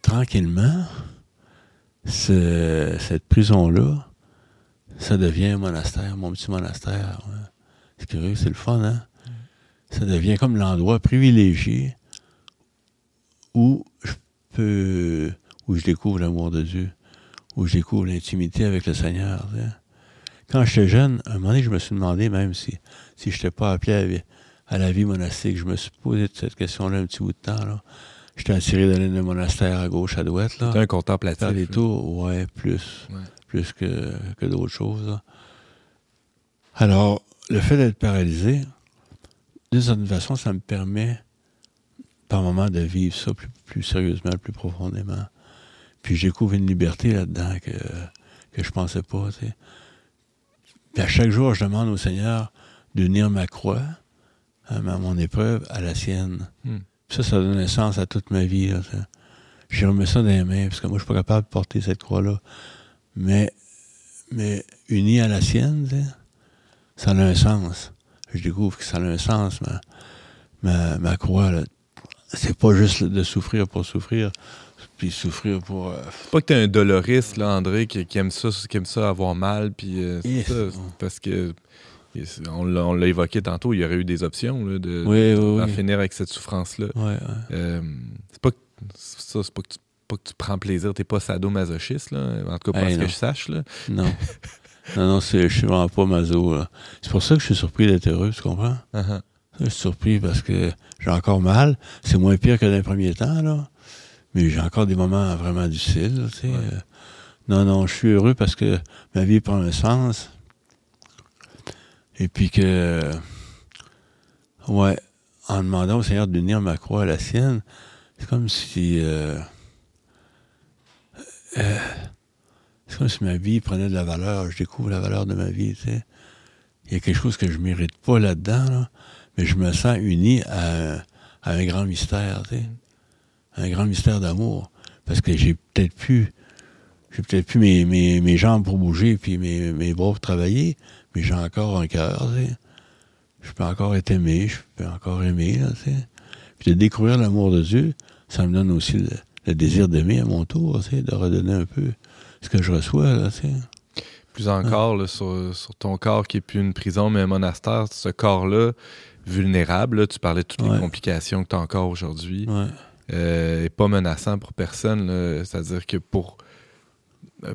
tranquillement, ce- cette prison-là, ça devient un monastère, mon petit monastère. ouais. C'est curieux, c'est le fun, hein? Ça devient comme l'endroit privilégié où je peux, où je découvre l'amour de Dieu, où je découvre l'intimité avec le Seigneur. tu sais. Quand j'étais jeune, à un moment donné, je me suis demandé même si, si je n'étais pas appelé à, à la vie monastique. Je me suis posé cette question-là un petit bout de temps. Là. J'étais attiré d'aller dans le monastère à gauche, à droite. Là. Un contemplatif. Faire des tours, ouais, plus, Ouais. plus que, que d'autres choses. là. Alors, le fait d'être paralysé, d'une certaine façon, ça me permet, par moment, de vivre ça plus, plus sérieusement, plus profondément. Puis je découvre une liberté là-dedans que, que je pensais pas. tu sais. Puis à chaque jour, je demande au Seigneur d'unir ma croix, à ma- mon épreuve, à la sienne. Hmm. Ça, ça donne un sens à toute ma vie. Là, ça. J'ai remis ça dans les mains, parce que moi, je suis pas capable de porter cette croix-là. Mais, mais unie à la sienne, ça a un sens. Je découvre que ça a un sens, ma, ma, ma croix. Là. C'est pas juste de souffrir pour souffrir, puis souffrir pour... euh, C'est pas que t'es un doloriste, là, André, qui, qui aime ça, qui aime ça avoir mal, puis euh, Yes. ça, parce que on l'a évoqué tantôt, il y aurait eu des options là, de, Oui, oui. finir avec cette souffrance-là. Euh, c'est pas que- ça, c'est pas que tu pas que tu prends plaisir, t'es pas sadomasochiste, là. En tout cas, pas Hey, ce que je sache, là. Non. non, non, c'est- je suis vraiment pas maso. là. C'est pour ça que je suis surpris d'être heureux, tu comprends? Uh-huh. Je suis surpris parce que j'ai encore mal. C'est moins pire que dans les premiers temps, là. Mais j'ai encore des moments vraiment difficiles, là, tu sais. Ouais. Euh, Non, non, je suis heureux parce que ma vie prend un sens. Et puis que, ouais, en demandant au Seigneur d'unir ma croix à la sienne, c'est comme si, euh, euh, c'est comme si ma vie prenait de la valeur. Je découvre la valeur de ma vie, tu sais. Il y a quelque chose que je mérite pas là-dedans, là, mais je me sens uni à, un- grand mystère, tu sais. Un grand mystère d'amour. Parce que j'ai peut-être plus, j'ai peut-être plus mes, mes, mes jambes pour bouger puis mes, mes bras pour travailler, mais j'ai encore un cœur, tu sais. Je peux encore être aimé, je peux encore aimer, là, tu sais. Puis de découvrir l'amour de Dieu, ça me donne aussi le, le désir d'aimer à mon tour, tu sais, de redonner un peu ce que je reçois, là, tu sais. Plus encore, là, sur, sur ton corps qui est plus une prison, mais un monastère, ce corps-là, vulnérable, là, tu parlais de toutes les complications que tu as encore aujourd'hui, Ouais. euh, est pas menaçant pour personne. C'est-à-dire que pour, euh,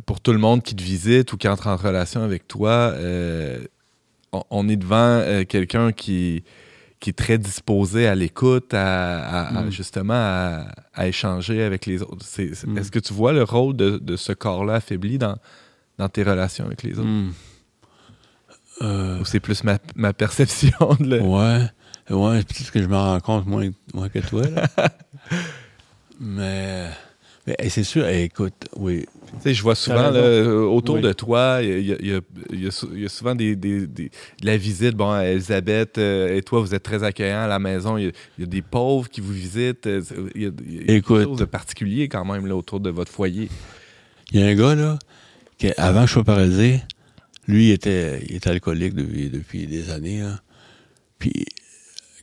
pour tout le monde qui te visite ou qui entre en relation avec toi, euh, on, on est devant euh, quelqu'un qui, qui est très disposé à l'écoute, à, à- à- Mm. justement à, à échanger avec les autres. Mm. Est-ce que tu vois le rôle de, de ce corps-là affaibli dans, dans tes relations avec les autres? Euh, Ou c'est plus ma, ma perception de le... Ouais, ouais, peut-être que je me rends compte moins, moins que toi, là. mais, mais c'est sûr, écoute, oui. Tu sais, je vois souvent là, euh, autour Oui. de toi, il y a, il y a- il y a- il y a sou- il y a souvent des, des- des- de la visite. Bon, Elisabeth euh, et toi, vous êtes très accueillants à la maison. Il y a, des pauvres qui vous visitent. euh, Il y a, a quelque Écoute. chose de particulier quand même là, autour de votre foyer. Il y a un gars, là, qui, avant que je sois paralysé, lui, il était, il était alcoolique depuis, depuis des années, là. Puis,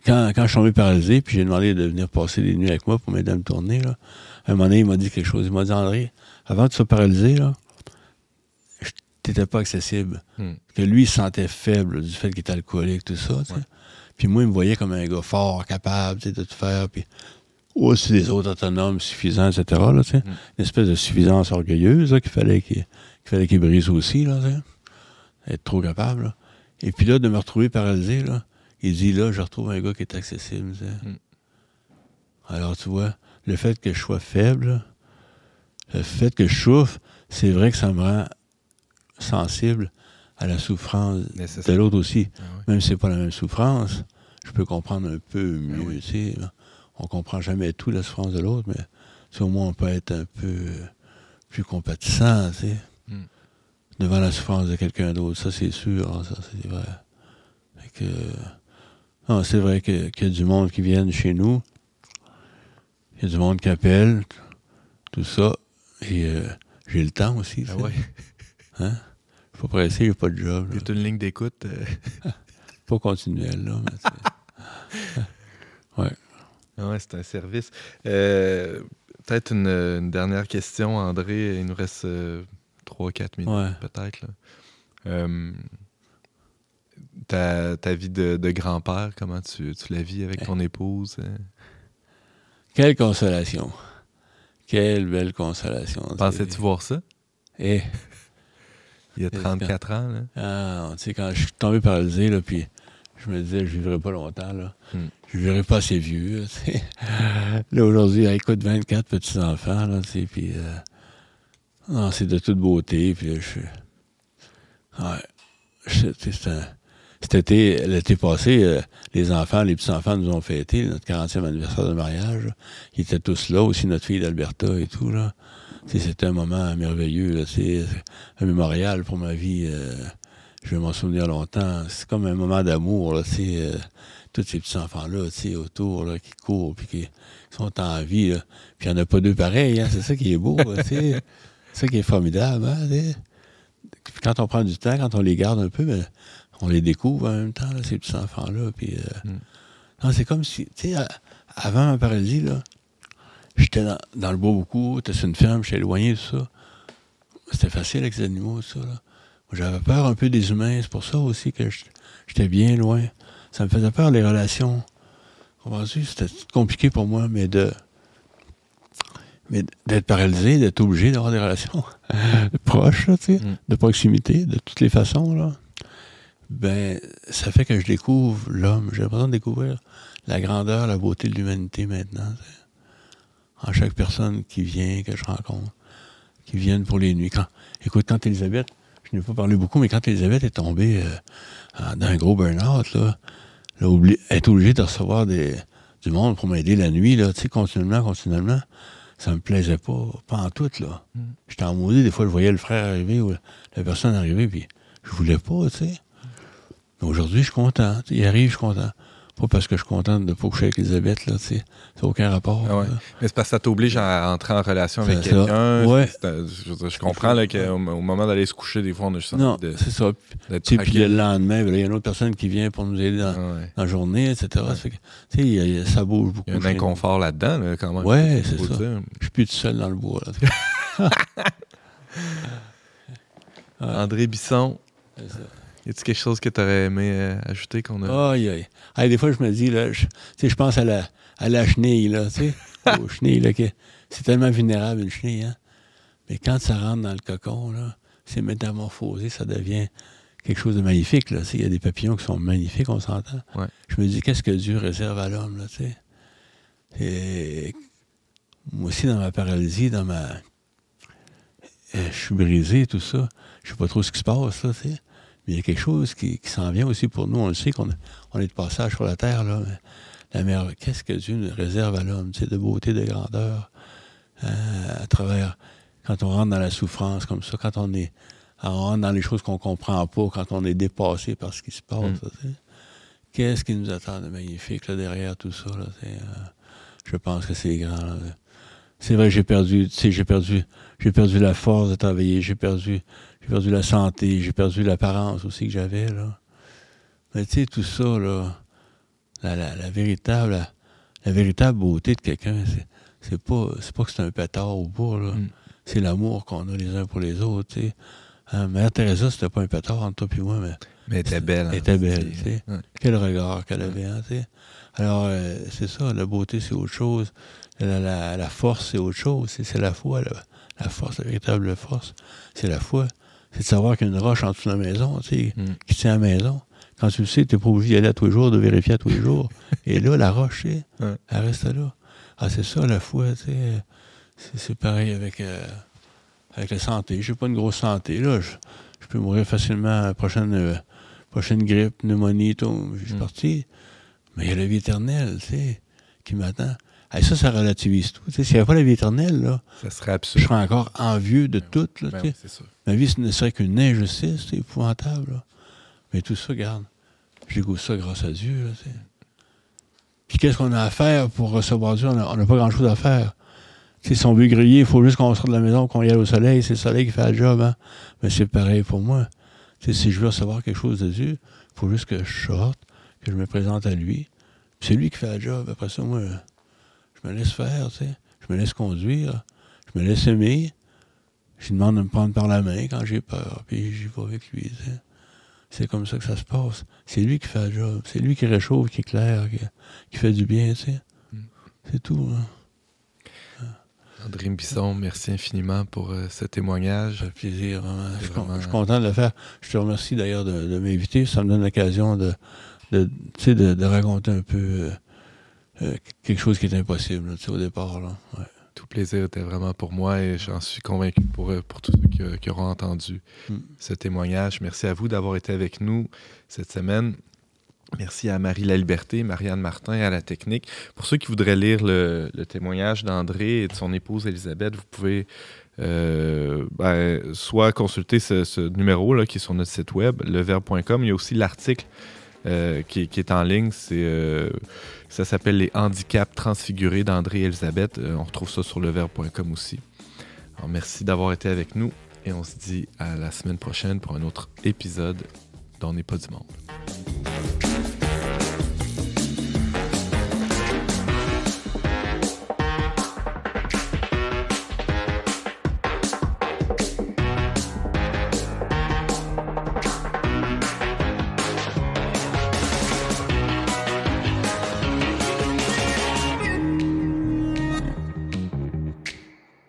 quand, quand je suis tombé paralysé, puis j'ai demandé de venir passer des nuits avec moi pour m'aider à me tourner, là, à un moment donné, il m'a dit quelque chose. Il m'a dit, André, avant tu sois paralysé, là, je- t'étais pas accessible. Hmm. que lui, il se sentait faible du fait qu'il était alcoolique, tout ça. Ouais. Puis moi, il me voyait comme un gars fort, capable de tout faire. Puis aussi des autres autonomes, suffisants, etc. Là, tu sais. Mm. Une espèce de suffisance orgueilleuse qu'il fallait qu'il fallait qu'il brise aussi. Là. Être trop capable. là. Et puis là, de me retrouver paralysé, là, il dit là, je retrouve un gars qui est accessible. tu sais. Mm. Alors, tu vois, le fait que je sois faible, le fait que je souffre, c'est vrai que ça me rend sensible à la souffrance de l'autre aussi. Ah. Même si c'est pas la même souffrance, je peux comprendre un peu mieux. Ah oui. tu sais. On comprend jamais tout la souffrance de l'autre, mais au moins on peut être un peu euh, plus compatissant, tu sais, Mm. devant la souffrance de quelqu'un d'autre. Ça, c'est sûr, hein, ça, c'est vrai. Fait que, non, c'est vrai qu'il y a du monde qui vient chez nous. Il y a du monde qui appelle, tout ça. Et euh, j'ai le temps aussi. Ah ouais. Hein? Je suis pas pressé, j'ai pas de job. A une ligne d'écoute. euh, Pas continuel, là. mais ouais. Ah ouais, c'est un service. Euh, Peut-être une, une dernière question, André. Il nous reste 3-4 minutes, Ouais. peut-être. Euh, ta, ta vie de, de grand-père, comment tu, tu la vis avec ton épouse? euh? Quelle consolation. Quelle belle consolation. Pensais-tu voir ça? Eh, Il y a Est-ce que- 34 ans, là? ah, tu sais, quand je suis tombé paralysé, là, puis je me disais, je vivrai pas longtemps, là. Hmm. Je vivrai pas assez vieux, là. Là, aujourd'hui, écoute, 24 petits-enfants, là, tu sais, puis... euh, non, c'est de toute beauté, puis là, je suis... Ouais. C'est un- Cet été, l'été passé, euh, les enfants, les petits-enfants nous ont fêté notre 40e anniversaire de mariage. Ils étaient tous là, aussi notre fille d'Alberta et tout, là. C'était un moment merveilleux, là, un mémorial pour ma vie. euh, je vais m'en souvenir longtemps. C'est comme un moment d'amour, tu euh, tous ces petits-enfants-là, autour, là, qui courent, puis qui sont en vie. Puis il n'y en a pas deux pareils, hein, c'est ça qui est beau. C'est ça qui est formidable, hein, quand on prend du temps, quand on les garde un peu, ben, on les découvre en même temps, là, ces petits-enfants-là, puis... euh, Mm. non, c'est comme si, tu sais, avant ma paralysie, là, j'étais dans, dans le bois beaucoup, j'étais sur une ferme, j'étais éloigné de ça. C'était facile avec les animaux, tout ça, là. J'avais peur un peu des humains, c'est pour ça aussi que j'étais bien loin. Ça me faisait peur, les relations. Comprends-tu? C'était compliqué pour moi, mais de. Mais d'être paralysé, d'être obligé d'avoir des relations proches, là, tu sais, Mm. de proximité, de toutes les façons, là. Ben, ça fait que je découvre l'homme. J'ai l'impression de découvrir la grandeur, la beauté de l'humanité maintenant. En chaque personne qui vient, que je rencontre, qui viennent pour les nuits. Quand, écoute, quand Elisabeth, je n'ai pas parlé beaucoup, mais quand Elisabeth est tombée euh, dans un gros burn-out, là, là, obli- elle est obligée de recevoir des, du monde pour m'aider la nuit, là, tu sais, continuellement, continuellement. Ça me plaisait pas, pas en tout, là. Mm. J'étais en maudit, des fois, je voyais le frère arriver ou la personne arriver, puis je voulais pas, tu sais. Aujourd'hui, je suis content. Il arrive, je suis content. Pas parce que je suis content de ne pas coucher avec Elisabeth, là, tu sais. Ça n'a aucun rapport. Ah ouais. Mais c'est parce que ça t'oblige à rentrer en relation avec quelqu'un. Ouais. Je, comprends qu'au au moment d'aller se coucher, des fois, on a juste Non, de- c'est ça. Puis le lendemain, il y a une autre personne qui vient pour nous aider dans, Ah ouais. dans la journée, etc. Ça fait que, tu sais, il y a- il y a- ça bouge beaucoup. Il y a un inconfort là-dedans, là, quand même. Ouais, c'est ça. dire. Je suis plus tout seul dans le bois. Là. André Bisson, C'est ça. Y a-tu quelque chose que tu aurais aimé euh, ajouter qu'on a? Aïe, aïe. Aïe, des fois, je me dis, là, je, tu sais, je pense à la, à la chenille, là, tu sais, aux chenilles, là, que c'est tellement vulnérable, une chenille, hein. Mais quand ça rentre dans le cocon, là, c'est métamorphosé, ça devient quelque chose de magnifique. Là. Il y a des papillons qui sont magnifiques, on s'entend. Ouais. Je me dis, qu'est-ce que Dieu réserve à l'homme, là, tu sais? Et moi aussi, dans ma paralysie, dans ma. Euh, je suis brisé, tout ça. Je sais pas trop ce qui se passe, là, tu sais. Mais il y a quelque chose qui, qui s'en vient aussi pour nous. On le sait qu'on on est de passage sur la terre, là. mais la mer, qu'est-ce que Dieu nous réserve à l'homme, de beauté, de grandeur, euh, à travers. Quand on rentre dans la souffrance comme ça, quand on est. On rentre dans les choses qu'on comprend pas, quand on est dépassé par ce qui se passe, Mm. Qu'est-ce qui nous attend de magnifique là, derrière tout ça? Là, euh, je pense que c'est grand. là. C'est vrai j'ai perdu, tu sais, j'ai perdu, j'ai perdu la force de travailler, j'ai perdu, j'ai perdu la santé, j'ai perdu l'apparence aussi que j'avais, là. Mais tu sais, tout ça, là, la, la, la véritable, la, la véritable beauté de quelqu'un, c'est, c'est pas, c'est pas que c'est un pétard ou pas, là. Mm. C'est l'amour qu'on a les uns pour les autres, tu sais. Hein, Mère Teresa, c'était pas un pétard entre toi et moi, mais Mais elle était belle. hein. elle était belle, tu sais. Ouais. Quel regard qu'elle avait, hein, tu sais. Alors, euh, c'est ça, la beauté, c'est autre chose. La, la- la force, c'est autre chose. C'est, c'est la foi, la, la force, la véritable force. C'est la foi. C'est de savoir qu'il y a une roche en dessous de la maison, tu sais, Mm. qui tient la maison. Quand tu le sais, tu n'es pas obligé d'y aller à tous les jours, de vérifier à tous les jours. Et là, la roche, tu sais, Ouais. elle reste là. Ah, c'est ça, la foi, tu sais. C'est, c'est pareil avec, euh, avec la santé. J'ai pas une grosse santé, là. Je, je peux mourir facilement à la prochaine, euh, prochaine grippe, pneumonie, tout. Je suis Mm. parti. Mais il y a la vie éternelle, tu sais, qui m'attend. Et ça, ça relativise tout. S'il n'y avait pas la vie éternelle, là, Ça serait je serais encore envieux de tout, là, Ben oui. Ma vie, ce ne serait qu'une injustice, c'est épouvantable. là. Mais tout ça, regarde, j'écoute ça grâce à Dieu. Là. Puis qu'est-ce qu'on a à faire pour recevoir Dieu? On n'a pas grand-chose à faire. Tu sais, si on veut griller, il faut juste qu'on sorte de la maison, qu'on y aille au soleil. C'est le soleil qui fait le job. Hein? Mais c'est pareil pour moi. Si je veux recevoir quelque chose de Dieu, il faut juste que je sorte, que je me présente à lui. C'est lui qui fait le job. Après ça, moi, je me laisse faire, tu sais. Je me laisse conduire. Je me laisse aimer. Je lui demande de me prendre par la main quand j'ai peur, puis j'y vais avec lui. tu sais. C'est comme ça que ça se passe. C'est lui qui fait le job. C'est lui qui réchauffe, qui éclaire, qui, qui fait du bien, tu sais. Mm. C'est tout. hein. André Bisson, merci infiniment pour euh, ce témoignage. Ça fait plaisir, vraiment. Je, suis con- vraiment- je suis content de le faire. Je te remercie d'ailleurs de, de m'inviter. Ça me donne l'occasion de, de raconter un peu euh, euh, quelque chose qui est impossible là, tu sais, au départ. Là. Ouais. Tout plaisir était vraiment pour moi et j'en suis convaincu pour, euh, pour tous ceux qui, euh, qui auront entendu Mm. ce témoignage. Merci à vous d'avoir été avec nous cette semaine. Merci à Marie La Liberté, Marianne Martin à la technique. Pour ceux qui voudraient lire le, le témoignage d'André et de son épouse Elisabeth, vous pouvez euh, ben, soit consulter ce, ce numéro là, qui est sur notre site web, leverbe.com. Il y a aussi l'article euh, qui, qui est en ligne. C'est, ça s'appelle Les handicaps transfigurés d'André et Elisabeth. Euh, on retrouve ça sur leverbe.com aussi. Merci d'avoir été avec nous et on se dit à la semaine prochaine pour un autre épisode d'On n'est pas du monde.